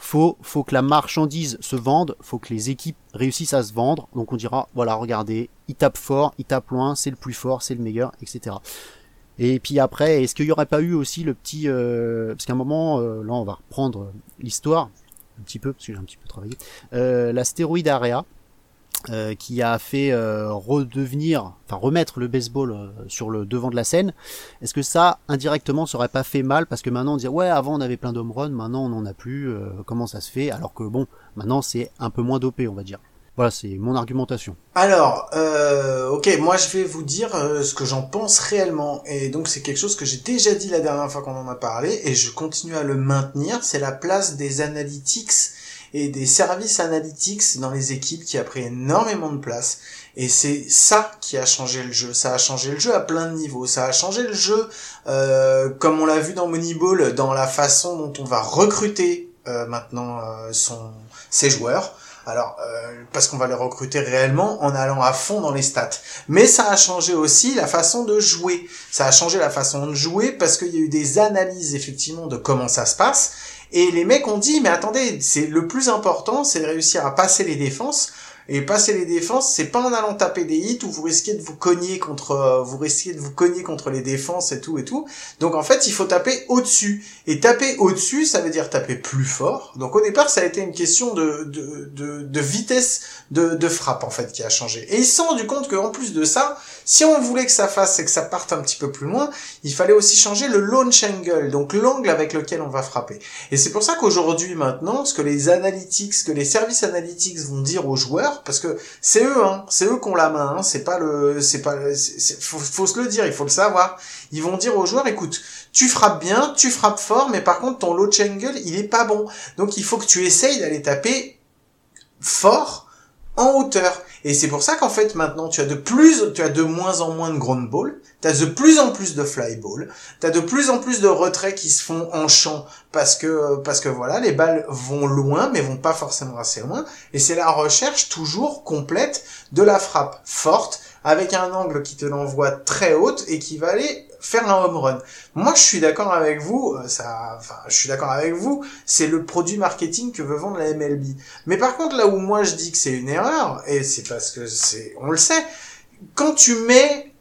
Faut, que la marchandise se vende, faut que les équipes réussissent à se vendre. Donc on dira, voilà, regardez, il tape fort, il tape loin, c'est le plus fort, c'est le meilleur, etc. Et puis après, est-ce qu'il y aurait pas eu aussi le petit, euh, parce qu'à un moment, euh, là on va reprendre l'histoire un petit peu, parce que j'ai un petit peu travaillé, euh, la stéroïde area, euh, qui a fait euh, redevenir, enfin remettre le baseball euh, sur le devant de la scène. Est-ce que ça indirectement ça aurait pas fait mal? Parce que maintenant on dit ouais avant on avait plein d'home runs, maintenant on n'en a plus. euh, comment ça se fait? Alors que bon, maintenant c'est un peu moins dopé on va dire. Voilà, c'est mon argumentation. Alors, euh, ok, moi je vais vous dire euh, ce que j'en pense réellement. Et donc c'est quelque chose que j'ai déjà dit la dernière fois qu'on en a parlé, et je continue à le maintenir. C'est la place des analytics et des services analytics dans les équipes qui a pris énormément de place. Et c'est ça qui a changé le jeu. Ça a changé le jeu à plein de niveaux. Ça a changé le jeu, euh, comme on l'a vu dans Moneyball, dans la façon dont on va recruter euh, maintenant euh, son, ses joueurs. Alors, euh, parce qu'on va les recruter réellement en allant à fond dans les stats. Mais ça a changé aussi la façon de jouer. Ça a changé la façon de jouer parce qu'il y a eu des analyses effectivement de comment ça se passe. Et les mecs ont dit, mais attendez, c'est le plus important, c'est de réussir à passer les défenses. Et passer les défenses, c'est pas en allant taper des hits où vous risquez de vous cogner contre, euh, vous risquez de vous cogner contre les défenses et tout et tout. Donc en fait, il faut taper au-dessus. Et taper au-dessus, ça veut dire taper plus fort. Donc au départ, ça a été une question de, de, de, de vitesse de, de frappe en fait qui a changé. Et ils se sont rendus compte qu'en plus de ça, si on voulait que ça fasse et que ça parte un petit peu plus loin, il fallait aussi changer le launch angle, donc l'angle avec lequel on va frapper. Et c'est pour ça qu'aujourd'hui maintenant, ce que les analytics, ce que les services analytics vont dire aux joueurs, parce que c'est eux, hein, c'est eux qui ont la main, hein, c'est pas le, c'est pas, le- faut se le dire, il faut le savoir. Ils vont dire aux joueurs, écoute, tu frappes bien, tu frappes fort, mais par contre ton launch angle, il est pas bon. Donc il faut que tu essayes d'aller taper fort en hauteur. Et c'est pour ça qu'en fait maintenant tu as de plus, tu as de moins en moins de ground ball, tu as de plus en plus de fly ball, tu as de plus en plus de retraits qui se font en champ parce que parce que voilà, les balles vont loin mais vont pas forcément assez loin. Et c'est la recherche toujours complète de la frappe forte avec un angle qui te l'envoie très haute et qui va aller faire un home run. Moi, je suis d'accord avec vous, euh, ça, enfin, je suis d'accord avec vous, c'est le produit marketing que veut vendre la MLB. Mais par contre, là où moi je dis que c'est une erreur, et c'est parce que c'est, on le sait, quand tu mets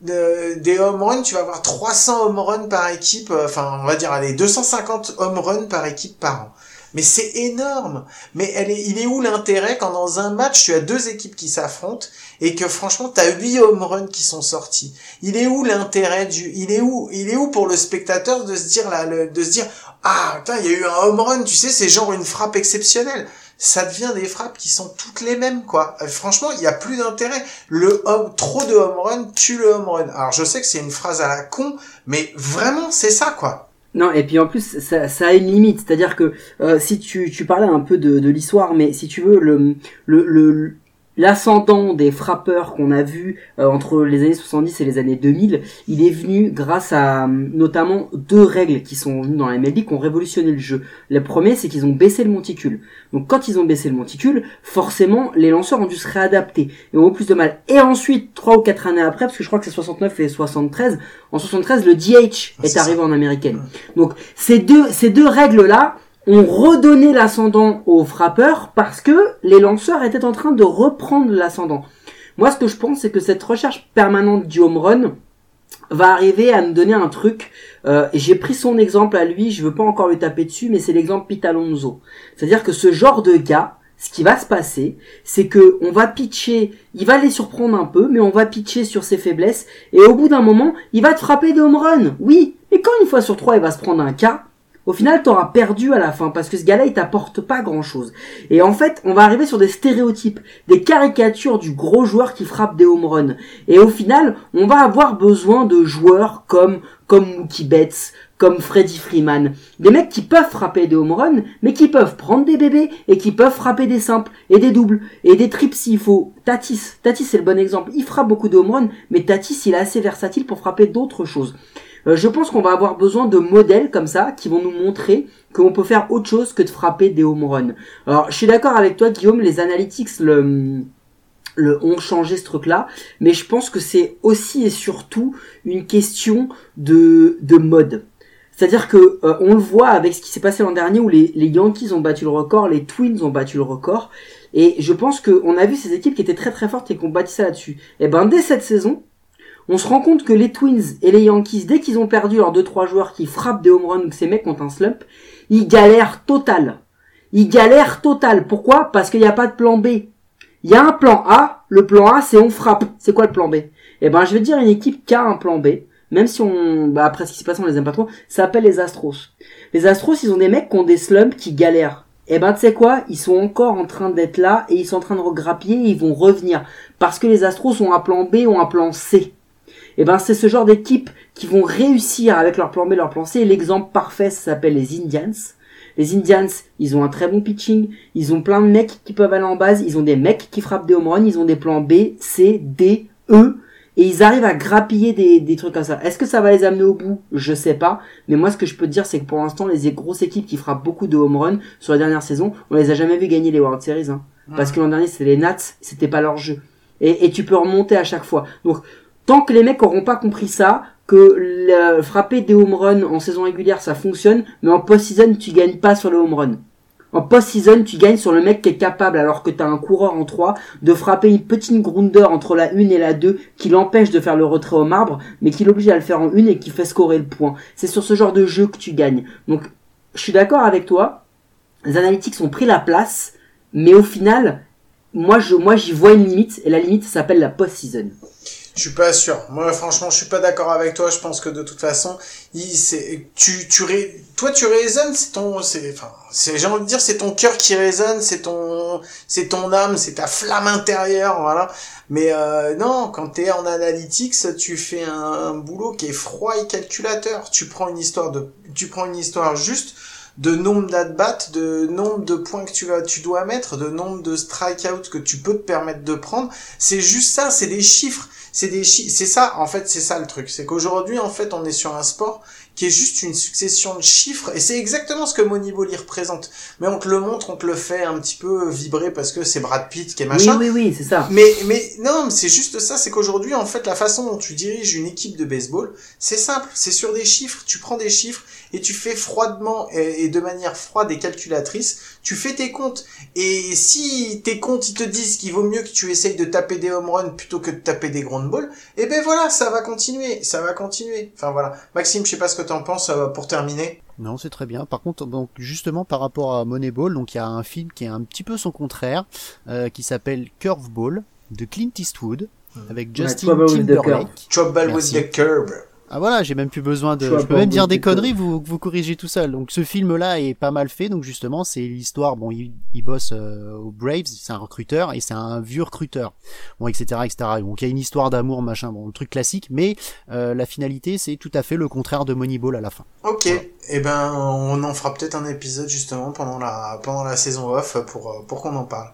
de- des home runs, tu vas avoir 300 home runs par équipe, euh, enfin, on va dire, allez, 250 home runs par équipe par an. Mais c'est énorme. Mais elle est, il est où l'intérêt quand dans un match tu as deux équipes qui s'affrontent et que franchement t'as 8 home runs qui sont sortis. Il est où l'intérêt du, il est où, il est où pour le spectateur de se dire là, de se dire ah putain il y a eu un home run, tu sais c'est genre une frappe exceptionnelle. Ça devient des frappes qui sont toutes les mêmes quoi. Euh, franchement il y a plus d'intérêt. Le home, trop de home run tue le home run. Alors je sais que c'est une phrase à la con, mais vraiment c'est ça quoi. Non, et puis en plus, ça, ça a une limite. C'est-à-dire que euh, si tu, tu parlais un peu de, de l'histoire, mais si tu veux, le, le, le, l'ascendant des frappeurs qu'on a vu euh, entre les années 70 et les années 2000, il est venu grâce à euh, notamment deux règles qui sont venues dans la MLB qui ont révolutionné le jeu. Le premier, c'est qu'ils ont baissé le monticule. Donc quand ils ont baissé le monticule, forcément, les lanceurs ont dû se réadapter et ont eu plus de mal. Et ensuite, trois ou quatre années après, parce que je crois que c'est 69 et 73, en 73, le DH Ah, est arrivé ça. en américaine. Donc ces deux, ces deux règles-là, ont redonné l'ascendant aux frappeurs parce que les lanceurs étaient en train de reprendre l'ascendant. Moi, ce que je pense, c'est que cette recherche permanente du home run va arriver à nous donner un truc. Euh, et j'ai pris son exemple à lui, je veux pas encore lui taper dessus, mais c'est l'exemple Pete Alonso. C'est-à-dire que ce genre de gars, ce qui va se passer, c'est que on va pitcher, il va les surprendre un peu, mais on va pitcher sur ses faiblesses, et au bout d'un moment, il va te frapper des home. Oui, mais quand une fois sur trois, il va se prendre un cas, au final, t'auras perdu à la fin parce que ce gars-là, il t'apporte pas grand-chose. Et en fait, on va arriver sur des stéréotypes, des caricatures du gros joueur qui frappe des home runs. Et au final, on va avoir besoin de joueurs comme comme Mookie Betts, comme Freddie Freeman, des mecs qui peuvent frapper des home runs, mais qui peuvent prendre des bébés et qui peuvent frapper des simples et des doubles et des trips s'il faut. Tatis, Tatis c'est le bon exemple. Il frappe beaucoup de home runs, mais Tatis il est assez versatile pour frapper d'autres choses. Euh, je pense qu'on va avoir besoin de modèles comme ça qui vont nous montrer qu'on peut faire autre chose que de frapper des home runs. Alors, je suis d'accord avec toi, Guillaume, les analytics ont changé ce truc-là, mais je pense que c'est aussi et surtout une question de, de mode. C'est-à-dire que euh, on le voit avec ce qui s'est passé l'an dernier où les, Yankees ont battu le record, les Twins ont battu le record, et je pense qu'on a vu ces équipes qui étaient très très fortes et qui ont bâti ça là-dessus. Et ben dès cette saison, on se rend compte que les Twins et les Yankees, dès qu'ils ont perdu leurs deux trois joueurs qui frappent des home runs ou que ces mecs ont un slump, ils galèrent total. Ils galèrent total. Pourquoi? Parce qu'il n'y a pas de plan B. Il y a un plan A. Le plan A, c'est on frappe. C'est quoi le plan B? Eh ben, je vais dire une équipe qui a un plan B. Même si on, bah, après ce qui se passe, on les aime pas trop. Ça s'appelle les Astros. Les Astros, ils ont des mecs qui ont des slumps qui galèrent. Eh ben, tu sais quoi? Ils sont encore en train d'être là et ils sont en train de regrappiller et ils vont revenir. Parce que les Astros ont un plan B ou un plan C. Et ben c'est ce genre d'équipe qui vont réussir avec leur plan B, leur plan C. L'exemple parfait, s'appelle les Indians. Les Indians, ils ont un très bon pitching, ils ont plein de mecs qui peuvent aller en base, ils ont des mecs qui frappent des home runs, ils ont des plans B, C, D, E, et ils arrivent à grappiller des, des trucs comme ça. Est-ce que ça va les amener au bout? Je sais pas, mais moi ce que je peux te dire, c'est que pour l'instant, les grosses équipes qui frappent beaucoup de home runs sur la dernière saison, on les a jamais vu gagner les World Series, hein. parce que l'an dernier c'était les Nats, c'était pas leur jeu. Et, et tu peux remonter à chaque fois. Donc tant que les mecs auront pas compris ça, que le- frapper des home runs en saison régulière ça fonctionne, mais en post-season tu gagnes pas sur le home run. En post-season, tu gagnes sur le mec qui est capable, alors que t'as un coureur en 3, de frapper une petite grounder entre la 1 et la 2, qui l'empêche de faire le retrait au marbre, mais qui l'oblige à le faire en 1 et qui fait scorer le point. C'est sur ce genre de jeu que tu gagnes. Donc, je suis d'accord avec toi, les analytics ont pris la place, mais au final, moi, je, moi, j'y vois une limite, et la limite s'appelle la post-season. Je suis pas sûr. Moi, franchement, je suis pas d'accord avec toi. Je pense que de toute façon, il, c'est, tu, tu ré- toi, tu raisonnes, c'est ton, c'est, enfin, c'est, j'ai envie de dire, c'est ton cœur qui résonne, c'est ton, c'est ton âme, c'est ta flamme intérieure, voilà. Mais euh, non, quand t'es en analytics, tu fais un, un boulot qui est froid et calculateur. Tu prends une histoire de, tu prends une histoire juste de nombre d'at-bats, de nombre de points que tu vas, tu dois mettre, de nombre de strikeouts que tu peux te permettre de prendre. C'est juste ça, c'est des chiffres. C'est des c'est ça, en fait, c'est ça le truc. C'est qu'aujourd'hui, en fait, on est sur un sport qui est juste une succession de chiffres, et c'est exactement ce que Moneyball y représente. Mais on te le montre, on te le fait un petit peu vibrer parce que c'est Brad Pitt qui est Oui, machin. oui, oui, c'est ça. Mais, mais non, mais c'est juste ça, c'est qu'aujourd'hui, en fait, la façon dont tu diriges une équipe de baseball, c'est simple, c'est sur des chiffres, tu prends des chiffres et tu fais froidement et, et de manière froide et calculatrice, tu fais tes comptes. Et si tes comptes, ils te disent qu'il vaut mieux que tu essayes de taper des home runs plutôt que de taper des ground balls, et ben voilà, ça va continuer, ça va continuer. Enfin voilà. Maxime, je sais pas ce que t'en penses euh, pour terminer? Non, c'est très bien. Par contre, donc justement par rapport à Moneyball, donc il y a un film qui est un petit peu son contraire, euh, qui s'appelle Curveball de Clint Eastwood avec Justin the Timberlake. Trouble with the curb. Ah voilà, j'ai même plus besoin de. Je peux même dire des conneries, vous vous corrigez tout seul. Donc ce film-là est pas mal fait. Donc justement, c'est l'histoire. Bon, il, il bosse euh, aux Braves, c'est un recruteur et c'est un vieux recruteur. Bon, etc., etc. Donc il y a une histoire d'amour, machin. Bon, le truc classique. Mais euh, la finalité, c'est tout à fait le contraire de Moneyball à la fin. Ok, et ben on en fera peut-être un épisode justement pendant la pendant la saison off pour euh, pour qu'on en parle.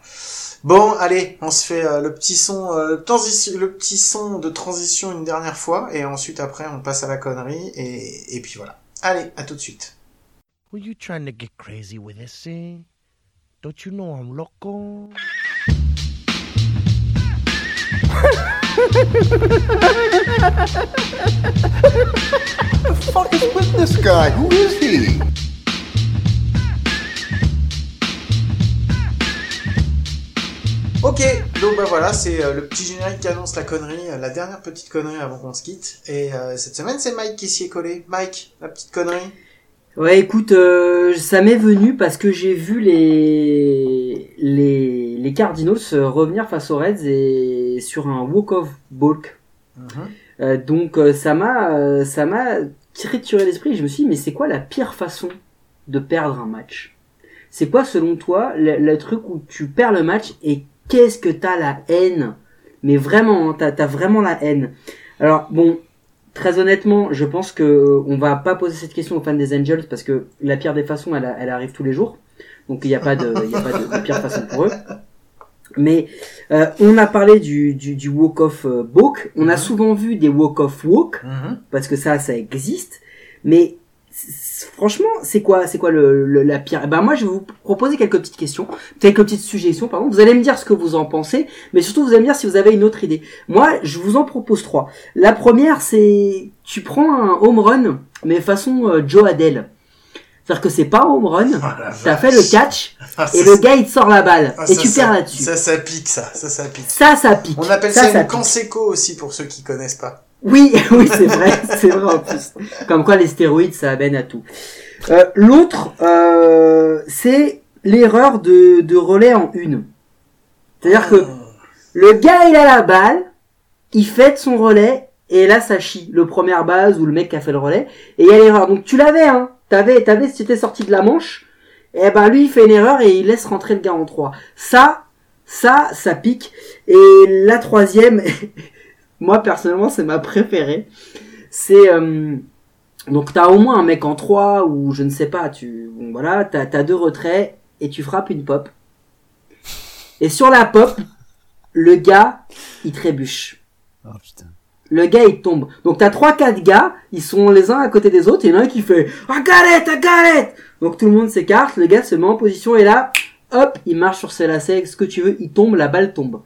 Bon, allez, on se fait euh, le petit son euh, transition, le petit son de transition une dernière fois et ensuite après on passe à la connerie et et puis voilà. Allez, à tout de suite. Were you trying to get crazy with this thing? Don't you know I'm loco? fuck is with this guy? Who is he? Ok, donc bah voilà, c'est euh, le petit générique qui annonce la connerie, euh, la dernière petite connerie avant qu'on se quitte. Et euh, cette semaine, c'est Mike qui s'y est collé. Mike, la petite connerie. Ouais, écoute, euh, ça m'est venu parce que j'ai vu les les les Cardinals euh, revenir face aux Reds et sur un walk of balk. Mhm. Euh, donc euh, ça m'a ça m'a tiré l'esprit. Je me suis dit mais c'est quoi la pire façon de perdre un match? C'est quoi selon toi le, le truc où tu perds le match et qu'est-ce que t'as la haine? Mais vraiment, hein, t'as vraiment la haine. Alors bon, très honnêtement, je pense que euh, on va pas poser cette question aux fans des Angels parce que la pire des façons, elle, arrive tous les jours. Donc il n'y a pas de, il y a pas de, de pire façon pour eux. Mais euh, on a parlé du, du, du walk of euh, walk. On a Mhm. souvent vu des walk of walk Mhm. parce que ça, ça existe. Mais franchement, c'est quoi, c'est quoi le, le- la pire? Eh Ben moi, je vais vous proposer quelques petites questions, quelques petites suggestions. Pardon. Vous allez me dire ce que vous en pensez, mais surtout vous allez me dire si vous avez une autre idée. Moi, je vous en propose trois. La première, c'est tu prends un home run, mais façon euh, Joe Adele. C'est-à-dire que c'est pas home run, Oh t'as fait le catch Ah, et ça, le gars il te sort la balle ah, et ça, tu ça- perds là-dessus. Ça, ça pique, ça. Ça, ça pique. Ça, ça pique. On appelle ça, ça une pique. conseco aussi pour ceux qui connaissent pas. Oui, oui, c'est vrai, c'est vrai en plus. Comme quoi les stéroïdes, ça amène à tout. Euh, L'autre, euh, c'est l'erreur de, de relais en une. C'est-à-dire que le gars, il a la balle, il fait son relais, et là, ça chie. Le première base ou le mec qui a fait le relais, et il y a l'erreur. Donc tu l'avais, hein. T'avais, t'avais, si tu étais sorti de la manche, et ben lui, il fait une erreur et il laisse rentrer le gars en 3. Ça, ça, ça pique. Et la troisième, moi personnellement, c'est ma préférée. C'est euh, donc t'as au moins un mec en 3 ou je ne sais pas, tu bon voilà, t'as as deux retraits et tu frappes une pop. Et sur la pop, le gars, il trébuche. Oh putain. Le gars, il tombe. Donc t'as trois, quatre gars, ils sont les uns à côté des autres, et il y en a un qui fait it, I got it Donc tout le monde s'écarte, le gars se met en position, et là, hop, il marche sur ses lacets, ce que tu veux, il tombe, la balle tombe.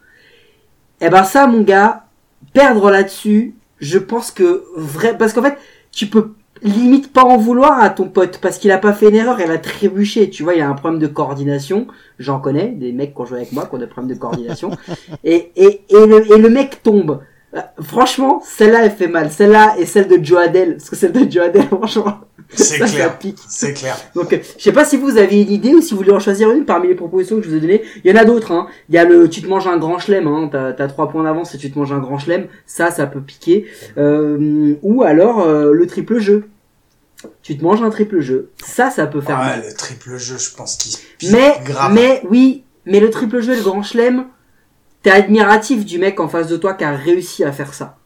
Et ben ça, mon gars, perdre là-dessus, je pense que vrai, parce qu'en fait, tu peux limite pas en vouloir à ton pote, parce qu'il a pas fait une erreur, il a trébuché, tu vois, il a un problème de coordination, j'en connais, des mecs qui ont joué avec moi qui ont des problèmes de coordination, et, et, et, le, et le mec tombe. Euh, Franchement, celle-là, elle fait mal. Celle-là et celle de Joe Adele. Parce que celle de Joe franchement, C'est clair. C'est clair. Donc, euh, je sais pas si vous avez une idée ou si vous voulez en choisir une parmi les propositions que je vous ai données. Il y en a d'autres, hein. Il y a le tu te manges un grand chelem, hein. T'as, trois points d'avance et tu te manges un grand chelem. Ça, ça peut piquer. Euh, ou alors, euh, le triple jeu. Tu te manges un triple jeu. Ça, ça peut faire mal. Ouais, le triple jeu, je pense qu'il pique Mais, grave. mais, oui, mais le triple jeu et le grand chelem, t'es admiratif du mec en face de toi qui a réussi à faire ça.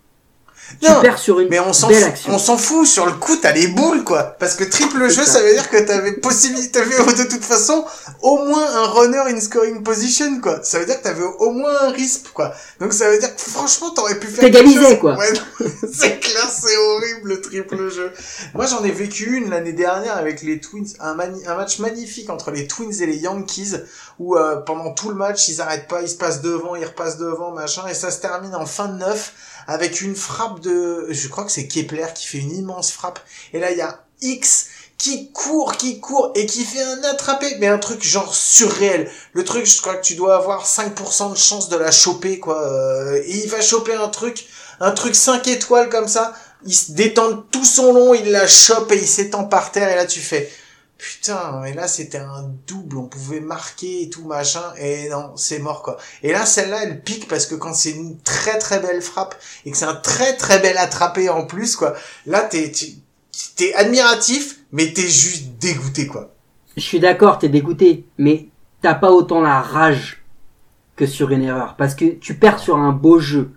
Tu Non, perds sur une Mais on s'en belle action. on s'en fout, sur le coup, t'as les boules, quoi. Parce que triple jeu, ça. ça veut dire que t'avais possibilité, t'avais de toute façon au moins un runner in scoring position, quoi. Ça veut dire que t'avais au moins un risque, quoi. Donc ça veut dire que franchement, t'aurais pu faire chose. quoi. Ouais, c'est clair, c'est horrible, le triple jeu. Moi, j'en ai vécu une l'année dernière avec les Twins, un, mani- un match magnifique entre les Twins et les Yankees, où euh, pendant tout le match, ils arrêtent pas, ils se passent devant, ils repassent devant, machin, et ça se termine en fin de neuf avec une frappe de, je crois que c'est Kepler qui fait une immense frappe. Et là, il y a X qui court, qui court et qui fait un attrapé, mais un truc genre surréel. Le truc, je crois que tu dois avoir 5% de chance de la choper, quoi. Euh, Et il va choper un truc, un truc 5 étoiles comme ça. Il se détend tout son long, il la chope et il s'étend par terre. Et là, tu fais, putain, mais là c'était un double, on pouvait marquer et tout machin, et non, c'est mort quoi. Et là, celle-là, elle pique parce que quand c'est une très très belle frappe et que c'est un très très bel attrapé en plus quoi, là t'es t'es admiratif, mais t'es juste dégoûté quoi. Je suis d'accord, t'es dégoûté, mais t'as pas autant la rage que sur une erreur, parce que tu perds sur un beau jeu.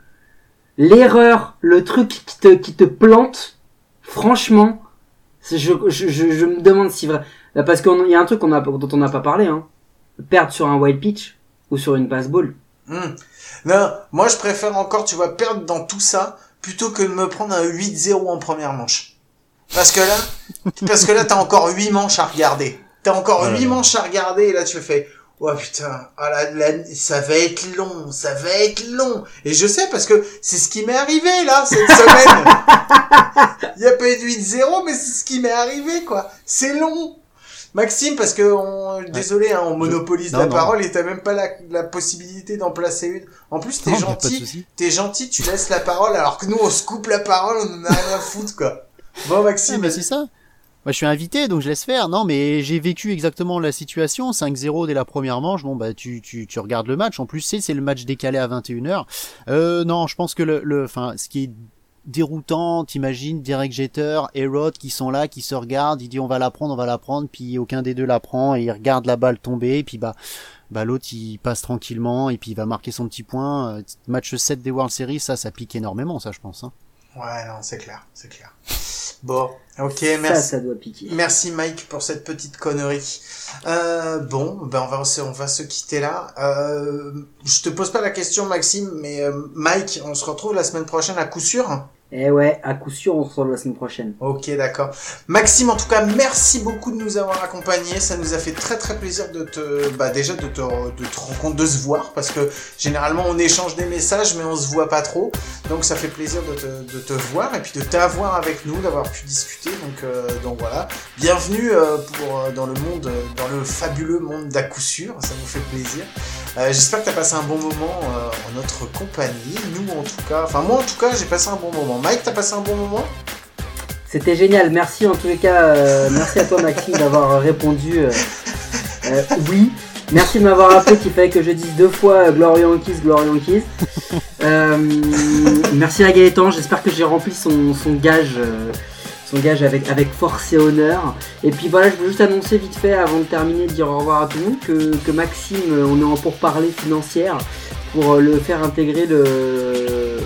L'erreur, le truc qui te, qui te plante, franchement, je, je, je, je me demande si vrai, parce qu'il y a un truc a, dont on n'a pas parlé, hein. Perdre sur un wild pitch ou sur une passe ball. Hmm. Non, moi je préfère encore, tu vois, perdre dans tout ça plutôt que de me prendre un 8-0 en première manche. Parce que là, parce que là t'as encore 8 manches à regarder. T'as encore Voilà. 8 manches à regarder et là tu fais, oh putain, ah là, là, ça va être long, ça va être long. Et je sais parce que c'est ce qui m'est arrivé là cette semaine. Il y a pas eu de 8-0 mais c'est ce qui m'est arrivé quoi. C'est long. Maxime, parce que on, désolé, hein, on monopolise Non, la non. parole et t'as même pas la, la possibilité d'en placer une. En plus, t'es gentil, t'es gentil, tu laisses la parole, alors que nous, on se coupe la parole, on en a rien à foutre, quoi. Bon, Ah, Maxime, mais c'est ça. Je suis invité, donc je laisse faire. Non, mais j'ai vécu exactement la situation. 5-0 dès la première manche. Bon, bah, tu, tu, regardes le match. En plus, c'est, c'est le match décalé à 21h. Euh, non, je pense que le, le, enfin, ce qui est déroutant, t'imagines, Derek Jeter qui sont là, qui se regardent, il dit on va la prendre, on va la prendre, puis aucun des deux la prend, et il regarde la balle tomber, et puis bah, bah l'autre il passe tranquillement, et puis il va marquer son petit point. Euh, Match 7 des World Series, ça, ça pique énormément, ça, je pense. Hein. Ouais, non, c'est clair, c'est clair. Bon, ok, Ça, merci. ça doit piquer. Merci Mike pour cette petite connerie. Euh, bon, ben on va se, on va se quitter là. Euh, je te pose pas la question Maxime, mais euh, Mike, on se retrouve la semaine prochaine à coup sûr. Eh ouais, à coup sûr, on se retrouve la semaine prochaine. Ok, d'accord. Maxime, en tout cas, merci beaucoup de nous avoir accompagnés. Ça nous a fait très très plaisir de te, bah déjà de te, de te rencontrer, de se voir, parce que généralement on échange des messages, mais on se voit pas trop. Donc ça fait plaisir de te, de te voir et puis de t'avoir avec nous, d'avoir pu discuter. Donc, euh, donc voilà. Bienvenue euh, pour euh, dans le monde, dans le fabuleux monde d'à coup sûr. Ça nous fait plaisir. Euh, J'espère que tu as passé un bon moment euh, en notre compagnie. Nous, en tout cas, enfin moi en tout cas, j'ai passé un bon moment. Mike, t'as passé un bon moment? C'était génial, merci en tous les cas, euh, merci à toi Maxime d'avoir répondu euh, euh, oui. Merci de m'avoir rappelé qu'il fallait que je dise deux fois Glory Yankees, Glory Yankees. Euh, merci à Gaëtan, j'espère que j'ai rempli son, son gage, euh, son gage avec, avec force et honneur. Et puis voilà, je veux juste annoncer vite fait avant de terminer, de dire au revoir à tout le monde, que, que Maxime, on est en pourparlers financière pour le faire intégrer le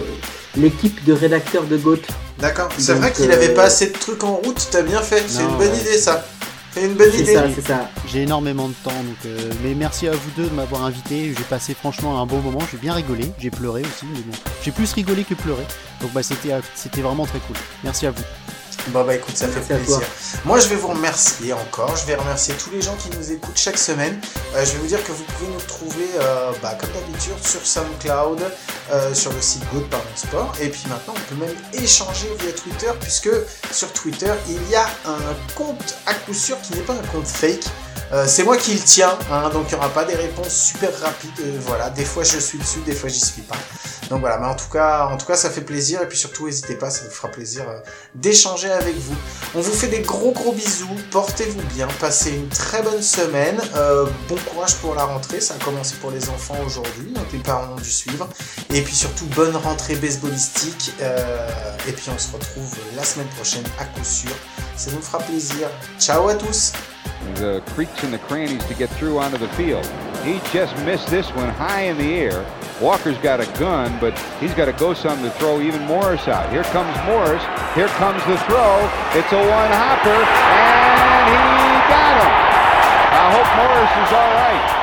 l'équipe de rédacteurs de GOAT. D'accord. C'est vrai qu'il euh, avait pas assez de trucs en route, t'as bien fait. C'est une bonne ouais. idée ça. C'est une bonne C'est idée. ça, c'est ça. J'ai énormément de temps, donc euh, mais merci à vous deux de m'avoir invité. J'ai passé franchement un bon moment. J'ai bien rigolé, j'ai pleuré aussi, mais bon, j'ai plus rigolé que pleuré. Donc bah c'était euh, c'était vraiment très cool. Merci à vous. Bon bah écoute, ça Merci fait plaisir. Moi je vais vous remercier encore. Je vais remercier tous les gens qui nous écoutent chaque semaine. Euh, je vais vous dire que vous pouvez nous trouver euh, bah, comme d'habitude sur SoundCloud, euh, sur le site Good Pardon Sport. Et puis maintenant on peut même échanger via Twitter puisque sur Twitter il y a un compte à coup sûr qui n'est pas un compte fake. Euh, c'est moi qui le tiens, hein, donc il n'y aura pas des réponses super rapides. euh, voilà, des fois je suis dessus, des fois j'y suis pas. Donc voilà, mais en tout cas, en tout cas, ça fait plaisir et puis surtout, n'hésitez pas, ça nous fera plaisir euh, d'échanger avec vous. On vous fait des gros gros bisous, portez-vous bien, passez une très bonne semaine, bon courage pour la rentrée, ça a commencé pour les enfants aujourd'hui, donc les parents ont dû suivre, et puis surtout bonne rentrée baseballistique, et puis on se retrouve la semaine prochaine à coup sûr, ça nous fera plaisir. Ciao à tous. The creaks and the crannies to get through onto the field. He just missed this one high in the air. Walker's got a gun, but he's got to go some to throw even Morris out. Here comes Morris. Here comes the throw. It's a one hopper, and he got him. I hope Morris is all right.